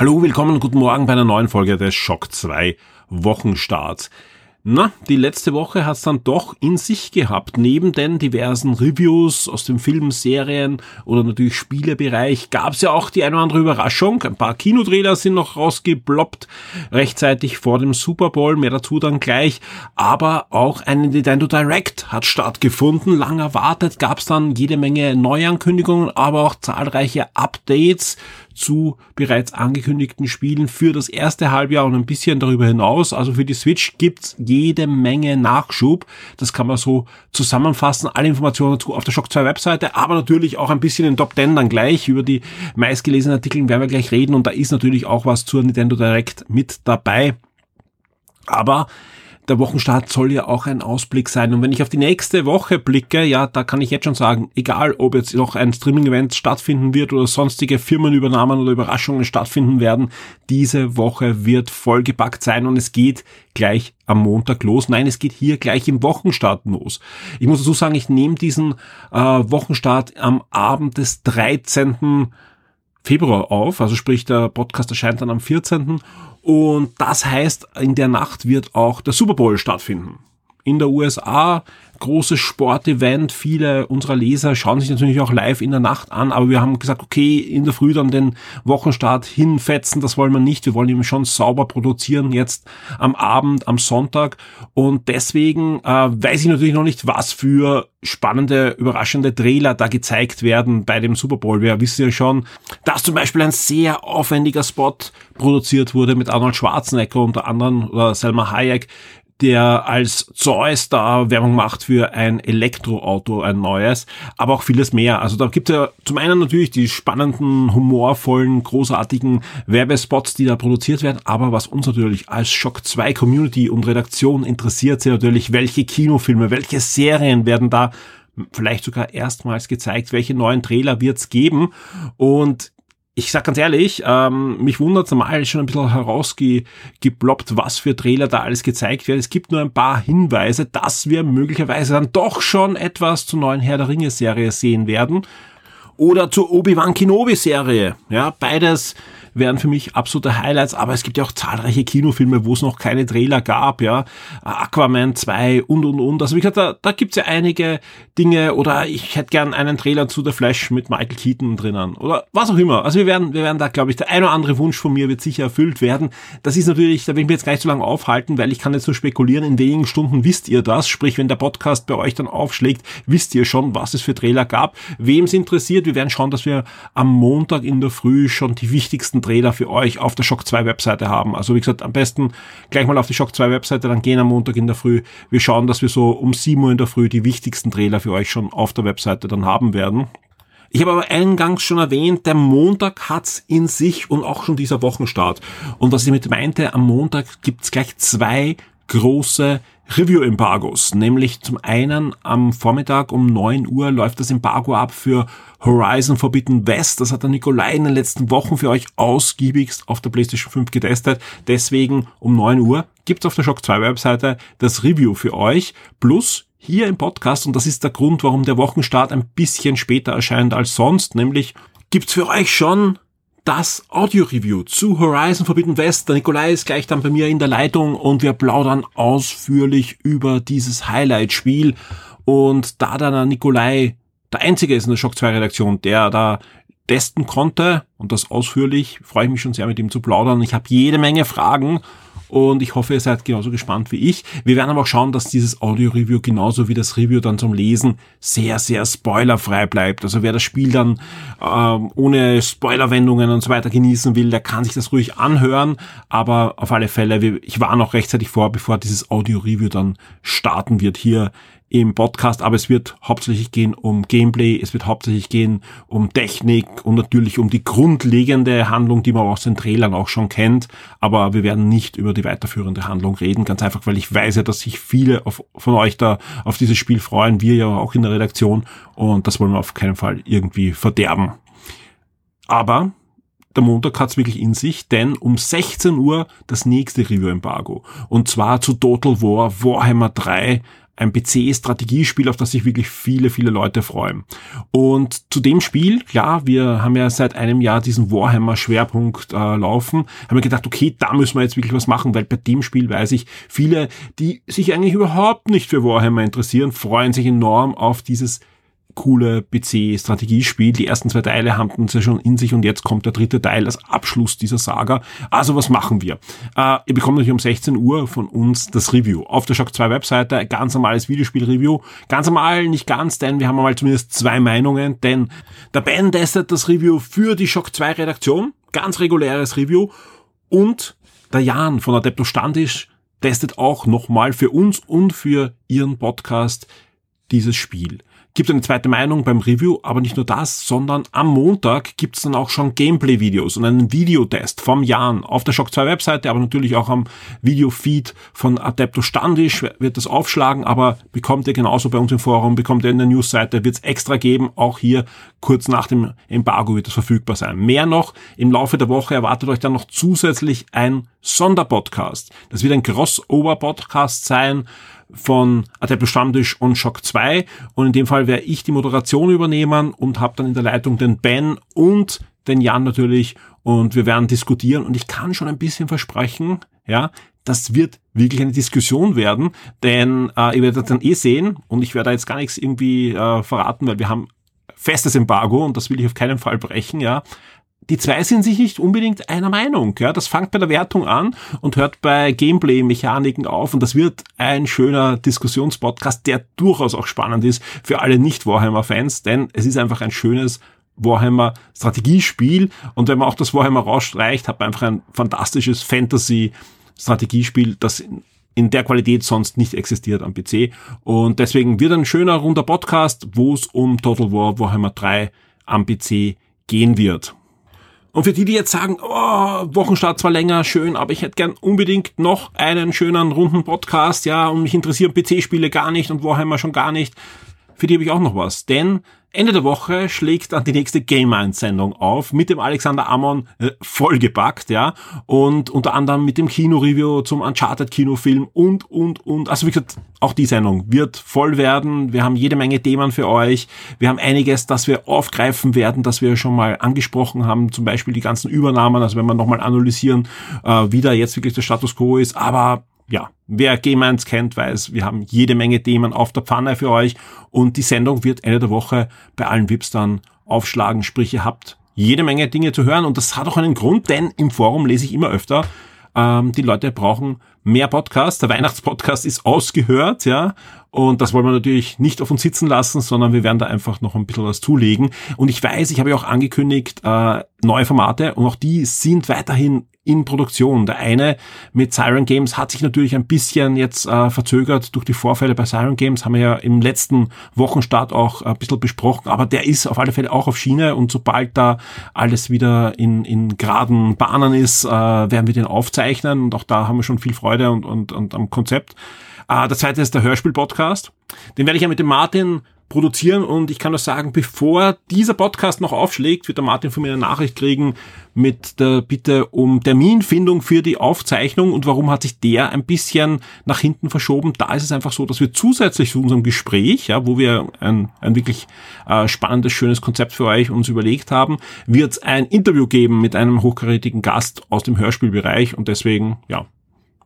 Hallo, willkommen und guten Morgen bei einer neuen Folge des Schock 2 Wochenstarts. Na, die letzte Woche hat's dann doch in sich gehabt. Neben den diversen Reviews aus dem Film, Serien oder natürlich Spielebereich gab's ja auch die eine oder andere Überraschung. Ein paar Kinotrailer sind noch rausgeploppt, rechtzeitig vor dem Super Bowl, mehr dazu dann gleich. Aber auch ein Nintendo Direct hat stattgefunden. Lang erwartet gab's dann jede Menge Neuankündigungen, aber auch zahlreiche Updates zu bereits angekündigten Spielen für das erste Halbjahr und ein bisschen darüber hinaus. Also für die Switch gibt's jede Menge Nachschub. Das kann man so zusammenfassen. Alle Informationen dazu auf der Shock 2 Webseite, aber natürlich auch ein bisschen in Top 10 dann gleich. Über die meistgelesenen Artikel werden wir gleich reden und da ist natürlich auch was zur Nintendo Direct mit dabei. Aber der Wochenstart soll ja auch ein Ausblick sein. Und wenn ich auf die nächste Woche blicke, ja, da kann ich jetzt schon sagen, egal ob jetzt noch ein Streaming-Event stattfinden wird oder sonstige Firmenübernahmen oder Überraschungen stattfinden werden, diese Woche wird vollgepackt sein und es geht gleich am Montag los. Nein, es geht hier gleich im Wochenstart los. Ich muss dazu sagen, ich nehme diesen äh, Wochenstart am Abend des 13. Februar auf, also sprich der Podcast erscheint dann am 14. Und das heißt, in der Nacht wird auch der Super Bowl stattfinden. In der USA großes Sportevent. Viele unserer Leser schauen sich natürlich auch live in der Nacht an, aber wir haben gesagt, okay, in der Früh dann den Wochenstart hinfetzen, das wollen wir nicht. Wir wollen eben schon sauber produzieren jetzt am Abend, am Sonntag. Und deswegen äh, weiß ich natürlich noch nicht, was für spannende, überraschende Trailer da gezeigt werden bei dem Super Bowl. Wir wissen ja schon, dass zum Beispiel ein sehr aufwendiger Spot produziert wurde mit Arnold Schwarzenegger unter anderem oder Selma Hayek, der als Zeus da Werbung macht für ein Elektroauto, ein neues, aber auch vieles mehr. Also da gibt es ja zum einen natürlich die spannenden, humorvollen, großartigen Werbespots, die da produziert werden, aber was uns natürlich als Shock 2 Community und Redaktion interessiert, sind natürlich, welche Kinofilme, welche Serien werden da vielleicht sogar erstmals gezeigt, welche neuen Trailer wird's geben und ich sag ganz ehrlich, ähm, mich wundert normal schon ein bisschen herausgeploppt, was für Trailer da alles gezeigt werden. Es gibt nur ein paar Hinweise, dass wir möglicherweise dann doch schon etwas zur neuen Herr der Ringe Serie sehen werden. Oder zur Obi-Wan Kenobi Serie. Ja, beides wären für mich absolute Highlights, aber es gibt ja auch zahlreiche Kinofilme, wo es noch keine Trailer gab, ja. Aquaman 2 und und und. Also wie gesagt, da, da gibt's ja einige Dinge oder ich hätte gern einen Trailer zu The Flash mit Michael Keaton drinnen oder was auch immer. Also wir werden, wir werden da, glaube ich, der ein oder andere Wunsch von mir wird sicher erfüllt werden. Das ist natürlich, da will ich mir jetzt gar nicht so lange aufhalten, weil ich kann jetzt nur spekulieren, in wenigen Stunden wisst ihr das. Sprich, wenn der Podcast bei euch dann aufschlägt, wisst ihr schon, was es für Trailer gab. Wem es interessiert, wir werden schauen, dass wir am Montag in der Früh schon die wichtigsten besten Trailer für euch auf der Shock 2 Webseite haben. Also wie gesagt, am besten gleich mal auf die Shock 2 Webseite, dann gehen am Montag in der Früh. Wir schauen, dass wir so um 7 Uhr in der Früh die wichtigsten Trailer für euch schon auf der Webseite dann haben werden. Ich habe aber eingangs schon erwähnt, der Montag hat's in sich und auch schon dieser Wochenstart. Und was ich damit meinte, am Montag gibt's gleich zwei große Review-Embargos, nämlich zum einen am Vormittag um 9 Uhr läuft das Embargo ab für Horizon Forbidden West. Das hat der Nikolai in den letzten Wochen für euch ausgiebigst auf der PlayStation 5 getestet. Deswegen um 9 Uhr gibt's auf der Shock 2 Webseite das Review für euch. Plus hier im Podcast, und das ist der Grund, warum der Wochenstart ein bisschen später erscheint als sonst, nämlich gibt's für euch schon das Audio-Review zu Horizon Forbidden West. Der Nikolai ist gleich dann bei mir in der Leitung und wir plaudern ausführlich über dieses Highlight-Spiel. Und da dann der Nikolai der Einzige ist in der Shock 2 Redaktion, der da testen konnte und das ausführlich, freue ich mich schon sehr mit ihm zu plaudern. Ich habe jede Menge Fragen und ich hoffe, ihr seid genauso gespannt wie ich. Wir werden aber auch schauen, dass dieses Audio-Review genauso wie das Review dann zum Lesen sehr, sehr spoilerfrei bleibt. Also wer das Spiel dann ähm, ohne Spoilerwendungen und so weiter genießen will, der kann sich das ruhig anhören. Aber auf alle Fälle, ich war noch rechtzeitig vor, bevor dieses Audio-Review dann starten wird hier im Podcast, aber es wird hauptsächlich gehen um Gameplay, es wird hauptsächlich gehen um Technik und natürlich um die grundlegende Handlung, die man aus den Trailern auch schon kennt, aber wir werden nicht über die weiterführende Handlung reden, ganz einfach, weil ich weiß ja, dass sich viele auf, von euch da auf dieses Spiel freuen, wir ja auch in der Redaktion und das wollen wir auf keinen Fall irgendwie verderben. Aber der Montag hat's wirklich in sich, denn um 16 Uhr das nächste Review-Embargo. Und zwar zu Total War Warhammer 3 ein PC-Strategiespiel, auf das sich wirklich viele, viele Leute freuen. Und zu dem Spiel, klar, wir haben ja seit einem Jahr diesen Warhammer-Schwerpunkt äh, laufen, haben wir gedacht, okay, da müssen wir jetzt wirklich was machen, weil bei dem Spiel weiß ich, viele, die sich eigentlich überhaupt nicht für Warhammer interessieren, freuen sich enorm auf dieses coole PC-Strategiespiel. Die ersten zwei Teile haben es ja schon in sich und jetzt kommt der dritte Teil als Abschluss dieser Saga. Also was machen wir? Äh, ihr bekommt natürlich um 16 Uhr von uns das Review. Auf der Shock 2 Webseite, ganz normales Videospiel-Review. Ganz normal, nicht ganz, denn wir haben mal zumindest zwei Meinungen, denn der Ben testet das Review für die Shock 2 Redaktion. Ganz reguläres Review. Und der Jan von Adepto Standisch testet auch nochmal für uns und für ihren Podcast dieses Spiel gibt eine zweite Meinung beim Review, aber nicht nur das, sondern am Montag gibt's dann auch schon Gameplay-Videos und einen Videotest vom Jan auf der Shock 2 Webseite, aber natürlich auch am Videofeed von Adepto Standisch wird das aufschlagen, aber bekommt ihr genauso bei uns im Forum, bekommt ihr in der Newsseite, wird's extra geben, auch hier kurz nach dem Embargo wird es verfügbar sein. Mehr noch, im Laufe der Woche erwartet euch dann noch zusätzlich ein Sonderpodcast. Das wird ein Crossover-Podcast sein, von Adeptus Stammtisch und Shock 2 und in dem Fall werde ich die Moderation übernehmen und habe dann in der Leitung den Ben und den Jan natürlich. Und wir werden diskutieren. Und ich kann schon ein bisschen versprechen, ja, das wird wirklich eine Diskussion werden, denn äh, ihr werdet dann eh sehen. Und ich werde da jetzt gar nichts irgendwie äh, verraten, weil wir haben festes Embargo. Und das will ich auf keinen Fall brechen, ja die zwei sind sich nicht unbedingt einer Meinung. Ja, das fängt bei der Wertung an und hört bei Gameplay-Mechaniken auf. Und das wird ein schöner Diskussionspodcast, der durchaus auch spannend ist für alle Nicht-Warhammer-Fans, denn es ist einfach ein schönes Warhammer Strategiespiel. Und wenn man auch das Warhammer rausstreicht, hat man einfach ein fantastisches Fantasy Strategiespiel, das in der Qualität sonst nicht existiert am PC. Und deswegen wird ein schöner runder Podcast, wo es um Total War Warhammer 3 am PC gehen wird. Und für die, die jetzt sagen, oh, Wochenstart zwar länger, schön, aber ich hätte gern unbedingt noch einen schönen runden Podcast, ja, und mich interessieren PC-Spiele gar nicht und Warhammer schon gar nicht, für die habe ich auch noch was. Denn Ende der Woche schlägt dann die nächste Game Minds Sendung auf mit dem Alexander Amon äh, vollgepackt, ja, und unter anderem mit dem Kino-Review zum Uncharted Kinofilm und, und, und. Also wie gesagt, auch die Sendung wird voll werden. Wir haben jede Menge Themen für euch. Wir haben einiges, das wir aufgreifen werden, das wir schon mal angesprochen haben, zum Beispiel die ganzen Übernahmen, also wenn wir nochmal analysieren, äh, wie da jetzt wirklich der Status Quo ist, aber ja, wer 1 kennt, weiß, wir haben jede Menge Themen auf der Pfanne für euch und die Sendung wird Ende der Woche bei allen VIPs dann aufschlagen, sprich ihr habt jede Menge Dinge zu hören und das hat auch einen Grund, denn im Forum lese ich immer öfter, ähm, die Leute brauchen mehr Podcasts. Der Weihnachtspodcast ist ausgehört, ja. Und das wollen wir natürlich nicht auf uns sitzen lassen, sondern wir werden da einfach noch ein bisschen was zulegen. Und ich weiß, ich habe ja auch angekündigt, äh, neue Formate und auch die sind weiterhin in Produktion. Der eine mit Siren Games hat sich natürlich ein bisschen jetzt äh, verzögert durch die Vorfälle bei Siren Games, haben wir ja im letzten Wochenstart auch ein bisschen besprochen, aber der ist auf alle Fälle auch auf Schiene und sobald da alles wieder in, in geraden Bahnen ist, äh, werden wir den aufzeichnen und auch da haben wir schon viel Freude und, und, und am Konzept. Äh, der zweite ist der Hörspiel-Podcast. Den werde ich ja mit dem Martin produzieren. Und ich kann nur sagen, bevor dieser Podcast noch aufschlägt, wird der Martin von mir eine Nachricht kriegen mit der Bitte um Terminfindung für die Aufzeichnung. Und warum hat sich der ein bisschen nach hinten verschoben. Da ist es einfach so, dass wir zusätzlich zu unserem Gespräch, ja, wo wir ein, ein wirklich äh, spannendes, schönes Konzept für euch uns überlegt haben, wird es ein Interview geben mit einem hochkarätigen Gast aus dem Hörspielbereich. Und deswegen, ja,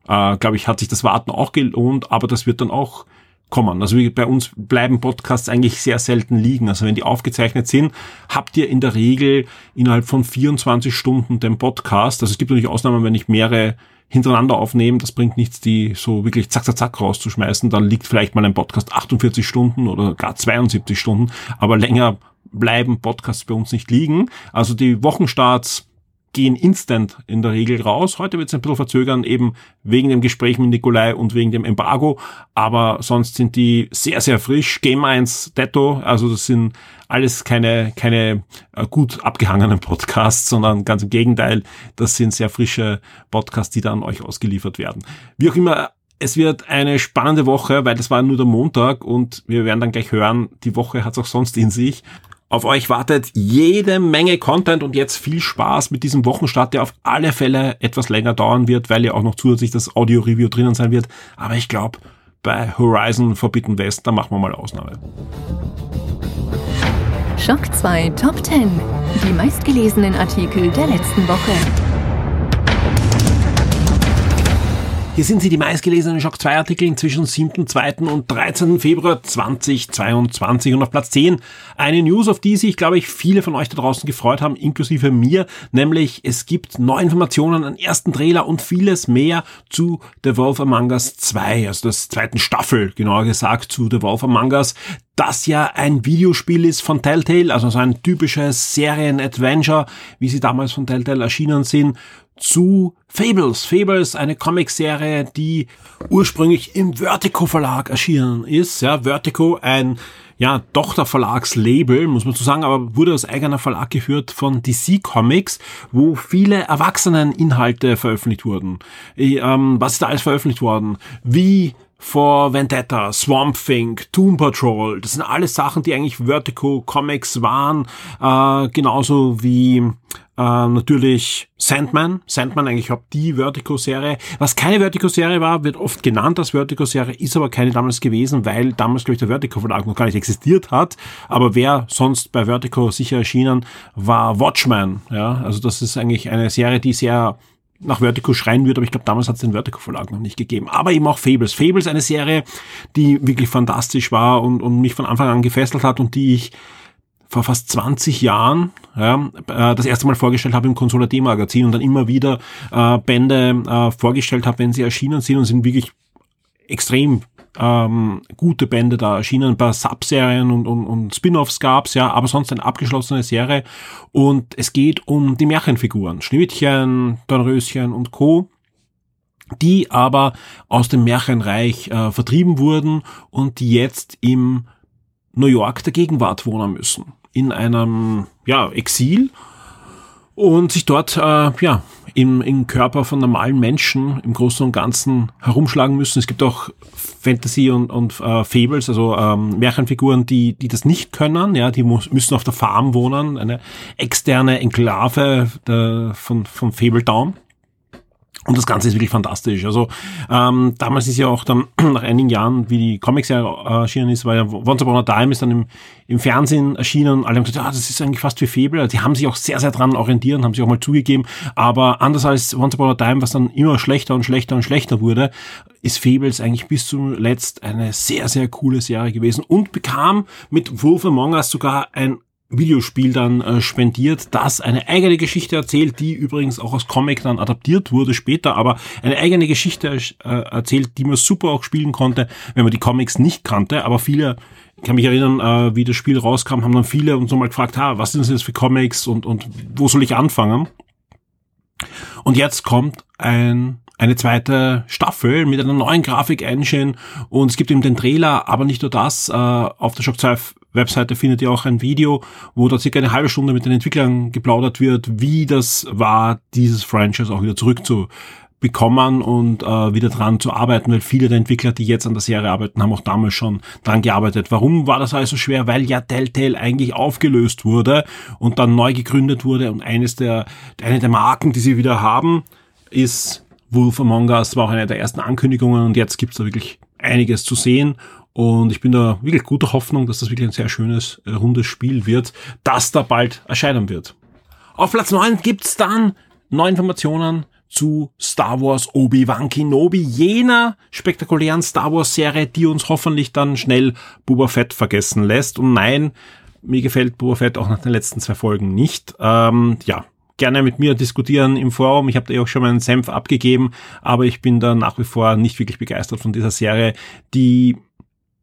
äh, glaube ich, hat sich das Warten auch gelohnt, aber das wird dann auch kommen. Also bei uns bleiben Podcasts eigentlich sehr selten liegen. Also wenn die aufgezeichnet sind, habt ihr in der Regel innerhalb von 24 Stunden den Podcast. Also es gibt natürlich Ausnahmen, wenn ich mehrere hintereinander aufnehme, das bringt nichts, die so wirklich zack, zack, zack rauszuschmeißen. Dann liegt vielleicht mal ein Podcast 48 Stunden oder gar 72 Stunden, aber länger bleiben Podcasts bei uns nicht liegen. Also die Wochenstarts gehen instant in der Regel raus. Heute wird es ein bisschen verzögern, eben wegen dem Gespräch mit Nikolai und wegen dem Embargo. Aber sonst sind die sehr, sehr frisch. Game 1, Detto, also das sind alles keine, keine äh, gut abgehangenen Podcasts, sondern ganz im Gegenteil, das sind sehr frische Podcasts, die dann euch ausgeliefert werden. Wie auch immer, es wird eine spannende Woche, weil das war nur der Montag und wir werden dann gleich hören, die Woche hat es auch sonst in sich. Auf euch wartet jede Menge Content und jetzt viel Spaß mit diesem Wochenstart, der auf alle Fälle etwas länger dauern wird, weil ja auch noch zusätzlich das Audio-Review drinnen sein wird. Aber ich glaube, bei Horizon Forbidden West, da machen wir mal Ausnahme. Schock 2 Top 10. Die meistgelesenen Artikel der letzten Woche. Hier sind sie, die meistgelesenen Shock 2 Artikel zwischen 7.2. und 13. Februar 2022. Und auf Platz 10 eine News, auf die sich, glaube ich, viele von euch da draußen gefreut haben, inklusive mir, nämlich es gibt neue Informationen, einen ersten Trailer und vieles mehr zu The Wolf Among Us 2, also das zweiten Staffel, genauer gesagt, zu The Wolf Among Us das ja ein Videospiel ist von Telltale, also so ein typisches Serien-Adventure, wie sie damals von Telltale erschienen sind, zu Fables. Fables, eine Comicserie, die ursprünglich im Vertigo Verlag erschienen ist. Ja, Vertigo, ein ja, Tochterverlagslabel, muss man so sagen, aber wurde aus eigener Verlag geführt von DC Comics, wo viele Erwachseneninhalte veröffentlicht wurden. Ähm, was ist da alles veröffentlicht worden? Wie vor Vendetta, Swamp Thing, Doom Patrol, das sind alles Sachen, die eigentlich Vertigo Comics waren, äh, genauso wie äh, natürlich Sandman, Sandman eigentlich auch die Vertigo-Serie. Was keine Vertigo-Serie war, wird oft genannt als Vertigo-Serie, ist aber keine damals gewesen, weil damals, glaube ich, der Vertigo-Verlag noch gar nicht existiert hat. Aber wer sonst bei Vertigo sicher erschienen, war Watchman. Ja, also das ist eigentlich eine Serie, die sehr nach Vertigo schreien würde, aber ich glaube, damals hat es den Vertigo-Verlag noch nicht gegeben. Aber eben auch Fables. Fables, eine Serie, die wirklich fantastisch war und, und mich von Anfang an gefesselt hat und die ich vor fast 20 Jahren ja, äh, das erste Mal vorgestellt habe im Consola D-Magazin und dann immer wieder äh, Bände äh, vorgestellt habe, wenn sie erschienen sind und sind wirklich extrem ähm, gute Bände da erschienen, ein paar Subserien und, und, und Spin-offs gab's ja, aber sonst eine abgeschlossene Serie. Und es geht um die Märchenfiguren, Schneewittchen, Dornröschen und Co., die aber aus dem Märchenreich äh, vertrieben wurden und die jetzt im New York der Gegenwart wohnen müssen. In einem ja, Exil und sich dort äh, ja im, im Körper von normalen Menschen im Großen und Ganzen herumschlagen müssen. Es gibt auch Fantasy und, und äh, Fables, also ähm, Märchenfiguren, die, die das nicht können, ja, die muss, müssen auf der Farm wohnen, eine externe Enklave der, von, von Fable Town. Und das Ganze ist wirklich fantastisch. Also ähm, damals ist ja auch dann nach einigen Jahren, wie die Comics-Serie erschienen ist, war ja Once Upon a Time ist dann im, im Fernsehen erschienen und alle haben gesagt, ah, das ist eigentlich fast wie Fable. Die haben sich auch sehr, sehr dran orientiert, haben sich auch mal zugegeben. Aber anders als Once Upon a Time, was dann immer schlechter und schlechter und schlechter wurde, ist Fables eigentlich bis zuletzt eine sehr, sehr coole Serie gewesen und bekam mit Wolf Among Us sogar ein Videospiel dann äh, spendiert, das eine eigene Geschichte erzählt, die übrigens auch aus Comic dann adaptiert wurde später, aber eine eigene Geschichte äh, erzählt, die man super auch spielen konnte, wenn man die Comics nicht kannte, aber viele ich kann mich erinnern, äh, wie das Spiel rauskam, haben dann viele uns so mal gefragt, ha, was sind das jetzt für Comics und, und wo soll ich anfangen? Und jetzt kommt ein eine zweite Staffel mit einer neuen Grafik-Engine und es gibt eben den Trailer, aber nicht nur das. Äh, auf der Shock 2 Webseite findet ihr auch ein Video, wo da circa eine halbe Stunde mit den Entwicklern geplaudert wird, wie das war, dieses Franchise auch wieder zurückzubekommen und äh, wieder dran zu arbeiten, weil viele der Entwickler, die jetzt an der Serie arbeiten, haben auch damals schon dran gearbeitet. Warum war das also schwer? Weil ja Telltale eigentlich aufgelöst wurde und dann neu gegründet wurde und eines der, eine der Marken, die sie wieder haben, ist Wolf Among Us war auch eine der ersten Ankündigungen und jetzt gibt's da wirklich einiges zu sehen. Und ich bin da wirklich guter Hoffnung, dass das wirklich ein sehr schönes, äh, rundes Spiel wird, das da bald erscheinen wird. Auf Platz 9 gibt's dann neue Informationen zu Star Wars Obi-Wan Kenobi, jener spektakulären Star Wars Serie, die uns hoffentlich dann schnell Boba Fett vergessen lässt. Und nein, mir gefällt Boba Fett auch nach den letzten zwei Folgen nicht. Ähm, ja, gerne mit mir diskutieren im Forum. Ich habe da ja auch schon meinen Senf abgegeben, aber ich bin da nach wie vor nicht wirklich begeistert von dieser Serie, die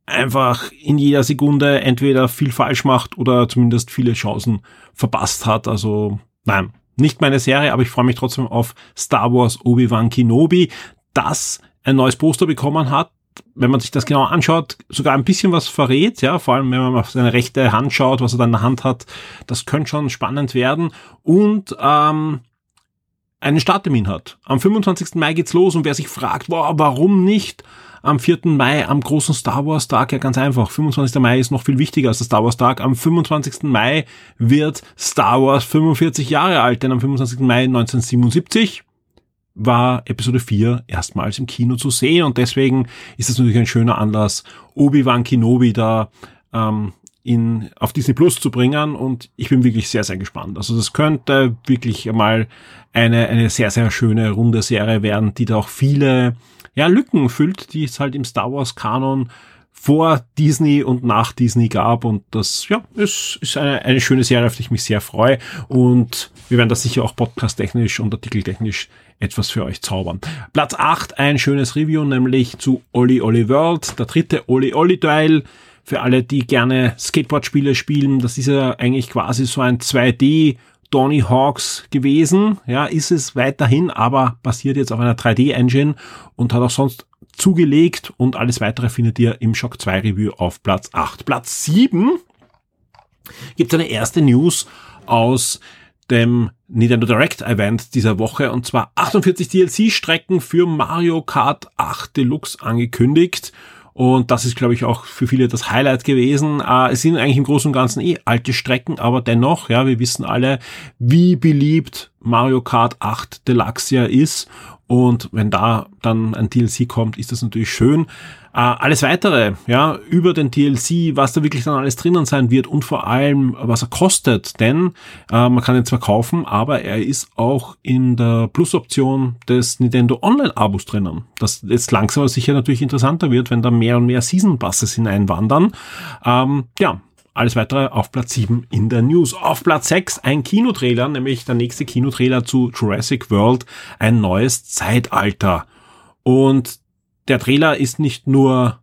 einfach in jeder Sekunde entweder viel falsch macht oder zumindest viele Chancen verpasst hat. Also nein, nicht meine Serie, aber ich freue mich trotzdem auf Star Wars Obi-Wan Kenobi, das ein neues Poster bekommen hat, wenn man sich das genau anschaut, sogar ein bisschen was verrät, ja, vor allem wenn man auf seine rechte Hand schaut, was er da in der Hand hat, das könnte schon spannend werden und ähm, einen Starttermin hat. Am 25. Mai geht's los und wer sich fragt, boah, warum nicht am 4. Mai am großen Star Wars Tag? Ja, ganz einfach. 25. Mai ist noch viel wichtiger als der Star Wars Tag. Am 25. Mai wird Star Wars 45 Jahre alt, denn am 25. Mai 1977 war Episode 4 erstmals im Kino zu sehen und deswegen ist es natürlich ein schöner Anlass, Obi-Wan Kenobi da ähm, in, auf Disney Plus zu bringen und ich bin wirklich sehr, sehr gespannt. Also das könnte wirklich mal eine, eine sehr, sehr schöne runde Serie werden, die da auch viele ja, Lücken füllt, die es halt im Star Wars Kanon vor Disney und nach Disney gab und das ja ist, ist eine, eine schöne Serie, auf die ich mich sehr freue und wir werden das sicher auch podcast-technisch und artikeltechnisch etwas für euch zaubern. Platz 8, ein schönes Review, nämlich zu Oli Oli World, der dritte Oli Oli Teil für alle, die gerne Skateboard-Spiele spielen. Das ist ja eigentlich quasi so ein 2D Tony Hawks gewesen. Ja, ist es weiterhin, aber basiert jetzt auf einer 3D-Engine und hat auch sonst zugelegt und alles weitere findet ihr im Shock 2 Review auf Platz 8. Platz 7 gibt es eine erste News aus dem Nintendo Direct Event dieser Woche und zwar 48 DLC-Strecken für Mario Kart 8 Deluxe angekündigt. Und das ist, glaube ich, auch für viele das Highlight gewesen. Äh, es sind eigentlich im Großen und Ganzen eh alte Strecken, aber dennoch, ja, wir wissen alle, wie beliebt Mario Kart 8 Deluxe ist. Und wenn da dann ein DLC kommt, ist das natürlich schön. Äh, alles weitere, ja, über den DLC, was da wirklich dann alles drinnen sein wird und vor allem, was er kostet, denn äh, man kann ihn zwar kaufen, aber er ist auch in der Plus-Option des Nintendo Online-Abos drinnen. Das jetzt langsam aber sicher natürlich interessanter wird, wenn da mehr und mehr Season-Passes hineinwandern. Ähm, ja, alles weitere auf Platz 7 in der News. Auf Platz 6 ein Kinotrailer, nämlich der nächste Kinotrailer zu Jurassic World, ein neues Zeitalter. Und der Trailer ist nicht nur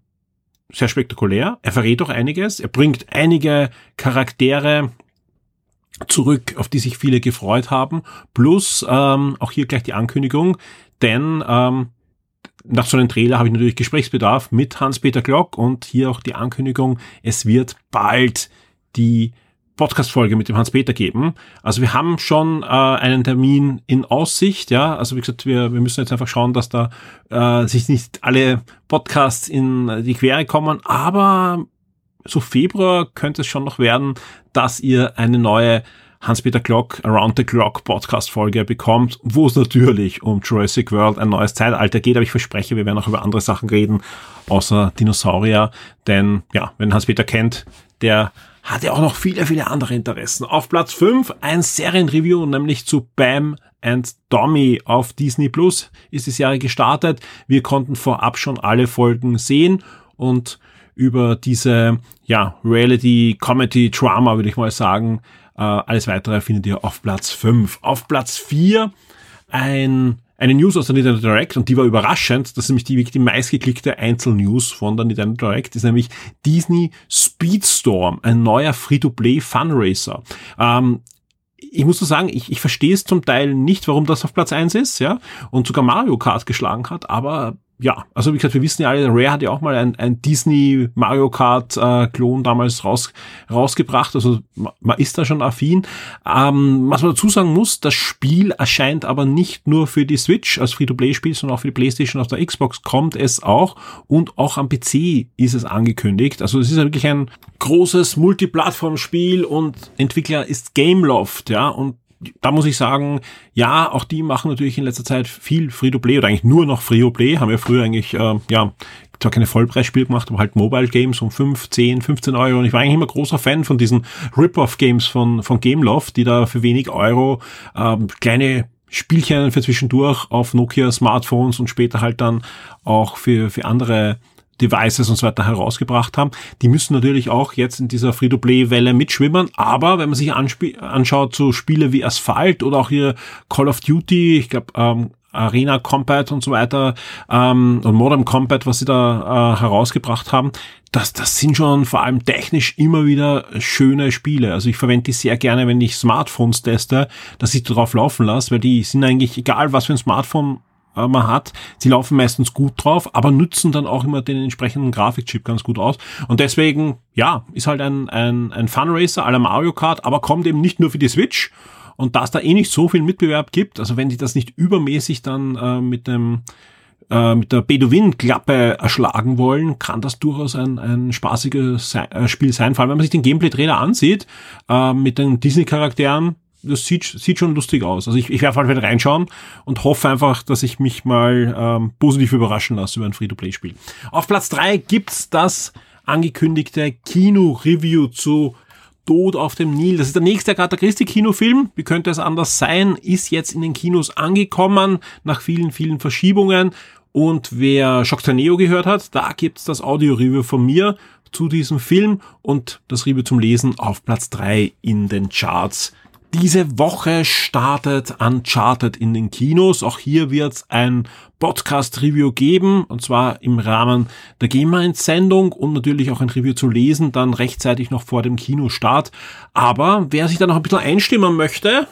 sehr spektakulär, er verrät auch einiges, er bringt einige Charaktere zurück, auf die sich viele gefreut haben, plus ähm, auch hier gleich die Ankündigung, denn ähm, nach so einem Trailer habe ich natürlich Gesprächsbedarf mit Hans-Peter Glock und hier auch die Ankündigung, es wird bald die Podcast-Folge mit dem Hans-Peter geben. Also wir haben schon äh, einen Termin in Aussicht, ja. Also wie gesagt, wir, wir müssen jetzt einfach schauen, dass da äh, sich nicht alle Podcasts in die Quere kommen, aber so Februar könnte es schon noch werden, dass ihr eine neue Hans-Peter Glock Around the Clock Podcast Folge bekommt, wo es natürlich um Jurassic World ein neues Zeitalter geht, aber ich verspreche, wir werden auch über andere Sachen reden, außer Dinosaurier, denn ja, wenn Hans-Peter kennt, der hat ja auch noch viele, viele andere Interessen. Auf Platz 5 ein Serienreview, nämlich zu Bam and Tommy auf Disney Plus ist die Serie gestartet. Wir konnten vorab schon alle Folgen sehen und über diese ja, Reality Comedy Drama, würde ich mal sagen, äh, alles weitere findet ihr auf Platz 5. Auf Platz 4 ein, eine News aus der Nintendo Direct und die war überraschend. Das ist nämlich die, die meistgeklickte Einzelnews von der Nintendo Direct, ist nämlich Disney Speedstorm, ein neuer Free-to-Play Funracer. Ähm, ich muss so sagen, ich, ich verstehe es zum Teil nicht, warum das auf Platz 1 ist, ja, und sogar Mario Kart geschlagen hat, aber ja, also wie gesagt, wir wissen ja alle, Rare hat ja auch mal ein, ein Disney Mario Kart äh, Klon damals raus, rausgebracht, also man ist da schon affin. Ähm, was man dazu sagen muss, das Spiel erscheint aber nicht nur für die Switch als Free-to-Play-Spiel, sondern auch für die Playstation auf der Xbox kommt es auch und auch am PC ist es angekündigt. Also es ist ja wirklich ein großes Multiplattform-Spiel und Entwickler ist Gameloft, ja, und da muss ich sagen, ja, auch die machen natürlich in letzter Zeit viel Free-to-Play oder eigentlich nur noch Free-to-Play. Haben wir früher eigentlich, äh, ja, zwar keine Vollpreisspiele gemacht, aber halt Mobile Games um 5, 10, 15 Euro. Und ich war eigentlich immer großer Fan von diesen Rip-Off-Games von, von Gameloft, die da für wenig Euro ähm, kleine Spielchen für zwischendurch auf Nokia Smartphones und später halt dann auch für, für andere Devices und so weiter herausgebracht haben. Die müssen natürlich auch jetzt in dieser Free-to-Play-Welle mitschwimmen, aber wenn man sich anschaut, so Spiele wie Asphalt oder auch hier Call of Duty, ich glaube, ähm, Arena Combat und so weiter ähm, und Modern Combat, was sie da äh, herausgebracht haben, das, das sind schon vor allem technisch immer wieder schöne Spiele. Also ich verwende die sehr gerne, wenn ich Smartphones teste, dass ich drauf laufen lasse, weil die sind eigentlich, egal was für ein Smartphone man hat, sie laufen meistens gut drauf, aber nützen dann auch immer den entsprechenden Grafikchip ganz gut aus. Und deswegen, ja, ist halt ein, ein, ein Fun Racer aller Mario Kart, aber kommt eben nicht nur für die Switch. Und da es da eh nicht so viel Mitbewerb gibt, also wenn die das nicht übermäßig dann äh, mit dem äh, mit der Bedouin-Klappe erschlagen wollen, kann das durchaus ein, ein spaßiges äh, Spiel sein. Vor allem, wenn man sich den Gameplay-Trailer ansieht, äh, mit den Disney-Charakteren, das sieht, sieht schon lustig aus. Also ich, ich werde halt reinschauen und hoffe einfach, dass ich mich mal ähm, positiv überraschen lasse über ein Free-to-Play-Spiel. Auf Platz drei gibt's das angekündigte Kino-Review zu Tod auf dem Nil. Das ist der nächste Agatha Christie Kinofilm. Wie könnte es anders sein? Ist jetzt in den Kinos angekommen nach vielen, vielen Verschiebungen. Und wer Shock Neo gehört hat, da gibt's das Audio-Review von mir zu diesem Film und das Review zum Lesen auf Platz drei in den Charts. Diese Woche startet Uncharted in den Kinos. Auch hier wird es ein Podcast-Review geben, und zwar im Rahmen der GEMA-Entsendung und natürlich auch ein Review zu lesen, dann rechtzeitig noch vor dem Kinostart. Aber wer sich da noch ein bisschen einstimmen möchte,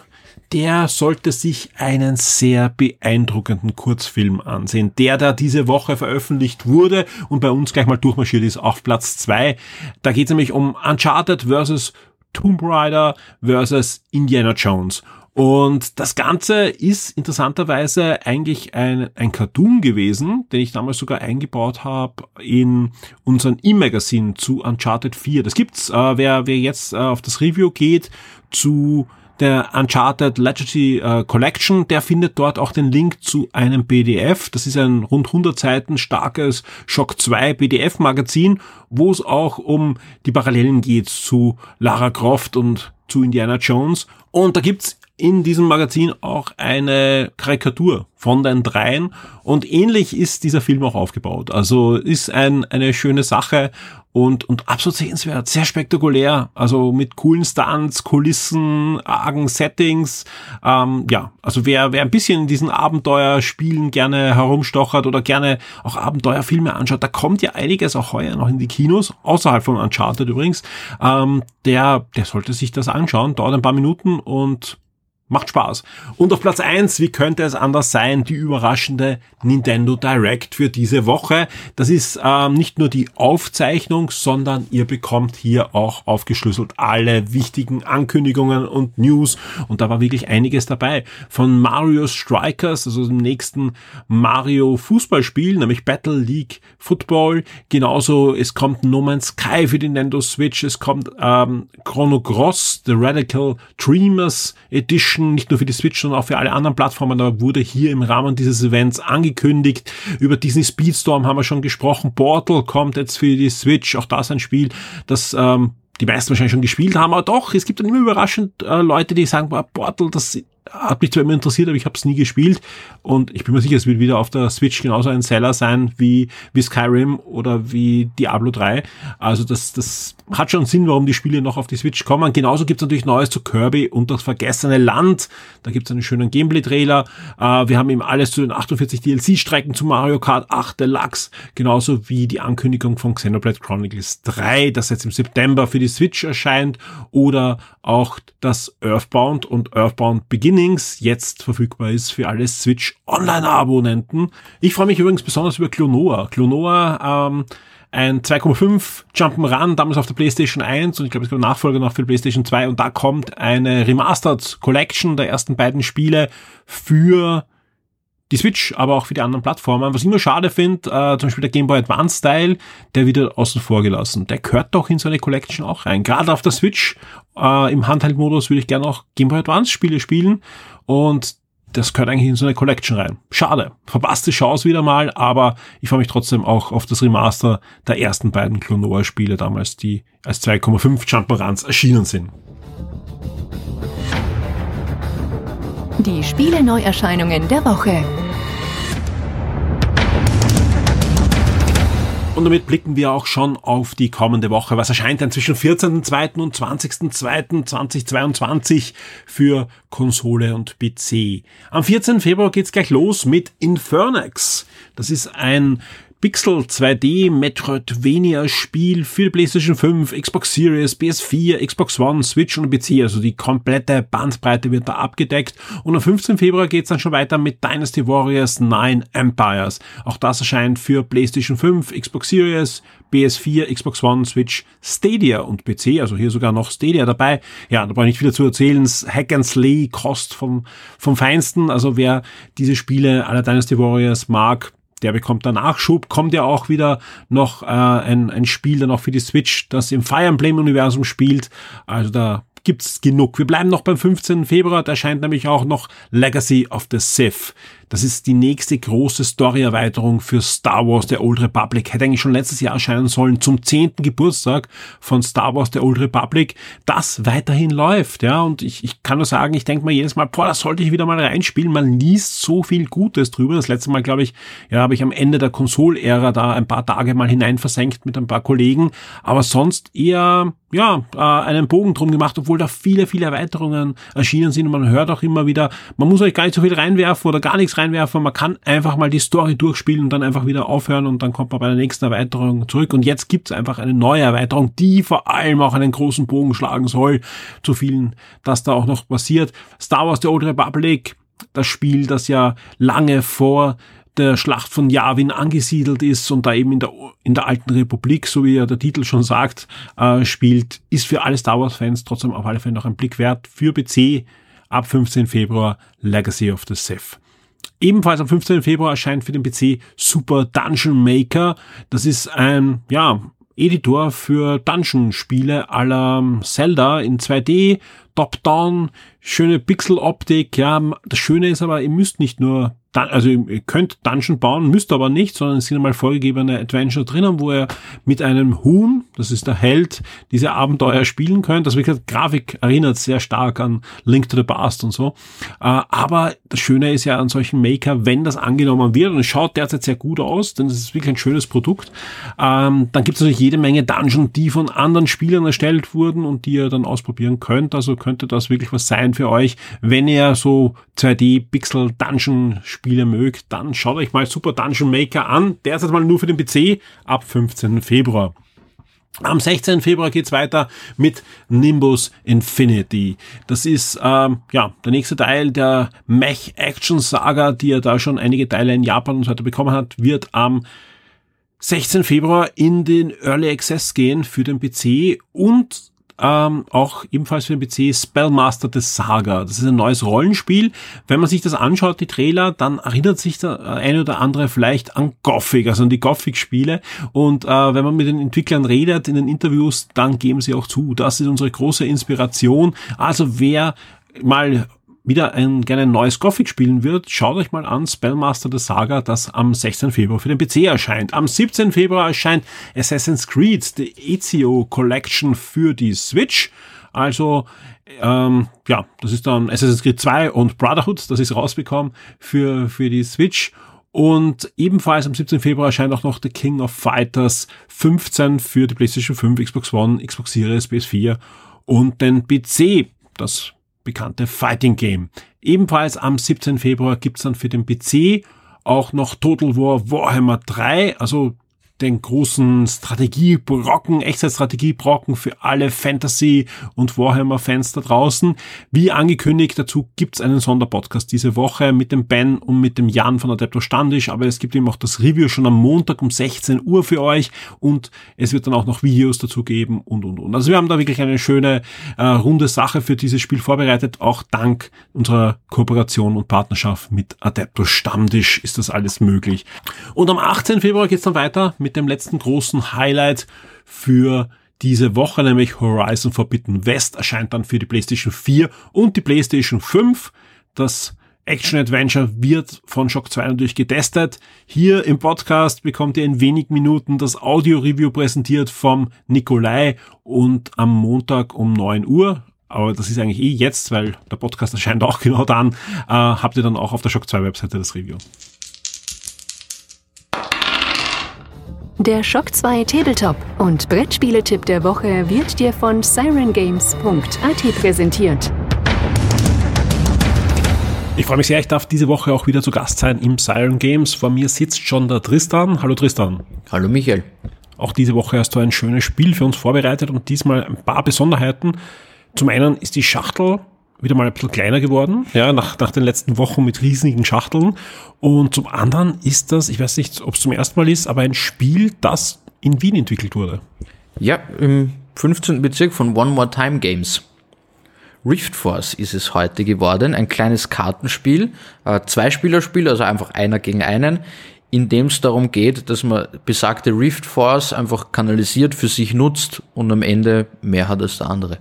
der sollte sich einen sehr beeindruckenden Kurzfilm ansehen, der da diese Woche veröffentlicht wurde und bei uns gleich mal durchmarschiert ist auf Platz zwei. Da geht es nämlich um Uncharted versus Tomb Raider versus Indiana Jones. Und das Ganze ist interessanterweise eigentlich ein, ein Cartoon gewesen, den ich damals sogar eingebaut habe in unseren E-Magazin zu Uncharted 4. Das gibt's, äh, wer, wer jetzt äh, auf das Review geht zu der Uncharted Legacy äh, Collection, der findet dort auch den Link zu einem PDF. Das ist ein rund 100 Seiten starkes Shock 2 PDF Magazin, wo es auch um die Parallelen geht zu Lara Croft und zu Indiana Jones. Und da gibt's in diesem Magazin auch eine Karikatur von den dreien. Und ähnlich ist dieser Film auch aufgebaut. Also ist ein, eine schöne Sache und, und absolut sehenswert, sehr spektakulär, also mit coolen Stunts, Kulissen, argen Settings. Ähm, ja, also wer, wer ein bisschen in diesen Abenteuerspielen gerne herumstochert oder gerne auch Abenteuerfilme anschaut, da kommt ja einiges auch heuer noch in die Kinos, außerhalb von Uncharted übrigens, ähm, der, der sollte sich das anschauen, dauert ein paar Minuten und Macht Spaß. Und auf Platz eins, wie könnte es anders sein, die überraschende Nintendo Direct für diese Woche. Das ist ähm, nicht nur die Aufzeichnung, sondern ihr bekommt hier auch aufgeschlüsselt alle wichtigen Ankündigungen und News. Und da war wirklich einiges dabei. Von Mario Strikers, also dem nächsten Mario Fußballspiel, nämlich Battle League Football. Genauso, es kommt No Man's Sky für die Nintendo Switch. Es kommt ähm, Chrono Cross, The Radical Dreamers Edition Edition, nicht nur für die Switch, sondern auch für alle anderen Plattformen, aber wurde hier im Rahmen dieses Events angekündigt. Über Disney Speedstorm haben wir schon gesprochen. Portal kommt jetzt für die Switch, auch das ein Spiel, das ähm, die meisten wahrscheinlich schon gespielt haben, aber doch, es gibt dann immer überraschend äh, Leute, die sagen, boah, Portal, das hat mich zwar immer interessiert, aber ich habe es nie gespielt. Und ich bin mir sicher, es wird wieder auf der Switch genauso ein Seller sein wie, wie Skyrim oder wie Diablo 3. Also das, das hat schon Sinn, warum die Spiele noch auf die Switch kommen. Genauso gibt's natürlich Neues zu Kirby und das vergessene Land. Da gibt's einen schönen Gameplay-Trailer. Äh, wir haben eben alles zu den 48 DLC-Strecken zu Mario Kart 8 Deluxe. Genauso wie die Ankündigung von Xenoblade Chronicles 3, das jetzt im September für die Switch erscheint. Oder auch das Earthbound und Earthbound Beginnings jetzt verfügbar ist für alle Switch Online-Abonnenten. Ich freue mich übrigens besonders über Clonoa. Clonoa, ähm, ein 2,5 Jump'n'Run, damals auf der PlayStation 1 und ich glaube, es gibt Nachfolger noch für PlayStation 2 und da kommt eine Remastered Collection der ersten beiden Spiele für die Switch, aber auch für die anderen Plattformen. Was ich immer schade finde, äh, zum Beispiel der Game Boy Advance Style, der wird außen vor gelassen. Der gehört doch in so eine Collection auch rein. Gerade auf der Switch äh, im Handheld-Modus würde ich gerne auch Game Boy Advance Spiele spielen und das gehört eigentlich in so eine Collection rein. Schade. Verpasste Chance wieder mal, aber ich freue mich trotzdem auch auf das Remaster der ersten beiden Klonoa-Spiele damals, die als 2,5 Jump'n'Runs erschienen sind. Die Spiele-Neuerscheinungen der Woche. Und damit blicken wir auch schon auf die kommende Woche. Was erscheint dann zwischen 14.2. und 20.2.2022 für Konsole und PC? Am 14. Februar geht's gleich los mit Infernax. Das ist ein Pixel 2D Metroidvania Spiel für PlayStation 5, Xbox Series, PS4, Xbox One, Switch und PC. Also die komplette Bandbreite wird da abgedeckt. Und am 15. Februar geht's dann schon weiter mit Dynasty Warriors 9 Empires. Auch das erscheint für PlayStation 5, Xbox Series, PS4, Xbox One, Switch, Stadia und PC, also hier sogar noch Stadia dabei. Ja, da brauche ich nicht viel dazu erzählen. Hack and Slay Kost vom, vom Feinsten. Also wer diese Spiele aller Dynasty Warriors mag, der bekommt dann Nachschub, kommt ja auch wieder noch äh, ein, ein Spiel dann auch für die Switch, das im Fire Emblem-Universum spielt. Also da gibt's genug. Wir bleiben noch beim 15. Februar, da erscheint nämlich auch noch Legacy of the Sith. Das ist die nächste große Story-Erweiterung für Star Wars The Old Republic. Hätte eigentlich schon letztes Jahr erscheinen sollen zum 10. Geburtstag von Star Wars The Old Republic, das weiterhin läuft. Ja, und ich, ich kann nur sagen, ich denke mal jedes Mal, boah, das sollte ich wieder mal reinspielen. Man liest so viel Gutes drüber. Das letzte Mal, glaube ich, ja, habe ich am Ende der Konsolära da ein paar Tage mal hinein versenkt mit ein paar Kollegen. Aber sonst eher ja, äh, einen Bogen drum gemacht, obwohl da viele, viele Erweiterungen erschienen sind und man hört auch immer wieder, man muss euch gar nicht so viel reinwerfen oder gar nichts reinwerfen. Man kann einfach mal die Story durchspielen und dann einfach wieder aufhören und dann kommt man bei der nächsten Erweiterung zurück. Und jetzt gibt's einfach eine neue Erweiterung, die vor allem auch einen großen Bogen schlagen soll zu vielen, dass da auch noch passiert. Star Wars The Old Republic, das Spiel, das ja lange vor der Schlacht von Yavin angesiedelt ist und da eben in der, in der alten Republik, so wie ja der Titel schon sagt, äh, spielt, ist für alle Star Wars-Fans trotzdem auf alle Fälle noch ein Blick wert. Für PC ab 15. Februar Legacy of the Sith. Ebenfalls am 15. Februar erscheint für den PC Super Dungeon Maker. Das ist ein, ja, Editor für Dungeon-Spiele aller Zelda in 2D, Top-Down, schöne Pixel-Optik. Ja, das Schöne ist aber, ihr müsst nicht nur also ihr könnt Dungeon bauen, müsst aber nicht, sondern es sind einmal vorgegebene Adventure drinnen, wo ihr mit einem Huhn, das ist der Held, diese Abenteuer spielen könnt. Das wirklich Grafik erinnert sehr stark an Link to the Past und so. Äh, aber das Schöne ist ja an solchen Maker, wenn das angenommen wird, und es schaut derzeit sehr gut aus, denn es ist wirklich ein schönes Produkt, ähm, dann gibt es natürlich jede Menge Dungeon, die von anderen Spielern erstellt wurden und die ihr dann ausprobieren könnt. Also könnte das wirklich was sein für euch, wenn ihr so 2D-Pixel-Dungeon Spiele mögt, dann schaut euch mal Super Dungeon Maker an. Derzeit mal nur für den PC ab 15. Februar. Am 16. Februar geht's weiter mit Nimbus Infinity. Das ist ähm, ja der nächste Teil der Mech Action Saga, die er da schon einige Teile in Japan und so weiter bekommen hat, wird am 16. Februar in den Early Access gehen für den PC und ähm, auch ebenfalls für den PC Spellmaster the Saga. Das ist ein neues Rollenspiel. Wenn man sich das anschaut, die Trailer, dann erinnert sich der eine oder andere vielleicht an Gothic, also an die Gothic-Spiele. Und äh, wenn man mit den Entwicklern redet in den Interviews, dann geben sie auch zu, das ist unsere große Inspiration. Also wer mal wieder ein, gerne ein neues Gothic spielen wird, schaut euch mal an Spellmaster the Saga, das am 16. Februar für den PC erscheint. Am 17. Februar erscheint Assassin's Creed, The Ezio Collection für die Switch. Also ähm, ja, das ist dann Assassin's Creed 2 und Brotherhood, das ist rausbekommen für, für die Switch. Und ebenfalls am 17. Februar erscheint auch noch The King of Fighters 15 für die PlayStation 5, Xbox One, Xbox Series, PS4 und den PC. Das bekannte Fighting Game. Ebenfalls am 17. Februar gibt's dann für den PC auch noch Total War Warhammer 3, also den großen Strategiebrocken, Echtzeitstrategiebrocken für alle Fantasy- und Warhammer-Fans da draußen. Wie angekündigt, dazu gibt's einen Sonderpodcast diese Woche mit dem Ben und mit dem Jan von Adepto Standisch, aber es gibt eben auch das Review schon am Montag um 16 Uhr für euch und es wird dann auch noch Videos dazu geben und und und. Also wir haben da wirklich eine schöne äh, runde Sache für dieses Spiel vorbereitet, auch dank unserer Kooperation und Partnerschaft mit Adepto Stammtisch ist das alles möglich. Und am 18. Februar geht's dann weiter dem letzten großen Highlight für diese Woche, nämlich Horizon Forbidden West, erscheint dann für die PlayStation 4 und die PlayStation 5. Das Action Adventure wird von Shock 2 natürlich getestet. Hier im Podcast bekommt ihr in wenigen Minuten das Audio-Review präsentiert vom Nikolai und am Montag um 9 Uhr. Aber das ist eigentlich eh jetzt, weil der Podcast erscheint auch genau dann, äh, habt ihr dann auch auf der Shock 2 Webseite das Review. Der Shock 2 Tabletop und Brettspieletipp der Woche wird dir von sirengames.at präsentiert. Ich freue mich sehr, ich darf diese Woche auch wieder zu Gast sein im Siren Games. Vor mir sitzt schon der Tristan. Hallo Tristan. Hallo Michael. Auch diese Woche hast du ein schönes Spiel für uns vorbereitet und diesmal ein paar Besonderheiten. Zum einen ist die Schachtel wieder mal ein bisschen kleiner geworden, ja, nach, nach den letzten Wochen mit riesigen Schachteln. Und zum anderen ist das, ich weiß nicht, ob es zum ersten Mal ist, aber ein Spiel, das in Wien entwickelt wurde. Ja, im 15. Bezirk von One More Time Games. Rift Force ist es heute geworden, ein kleines Kartenspiel, äh, Zwei-Spieler-Spiel, also einfach einer gegen einen, in dem es darum geht, dass man besagte Rift Force einfach kanalisiert für sich nutzt und am Ende mehr hat als der andere.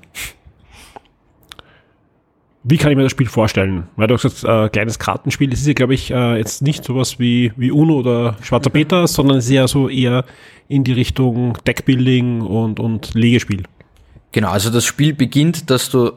Wie kann ich mir das Spiel vorstellen? Weil du hast gesagt, äh, kleines Kartenspiel, das ist ja, glaube ich, äh, jetzt nicht sowas wie, wie UNO oder Schwarzer Peter, sondern es ist ja so eher in die Richtung Deckbuilding und, und Legespiel. Genau, also das Spiel beginnt, dass du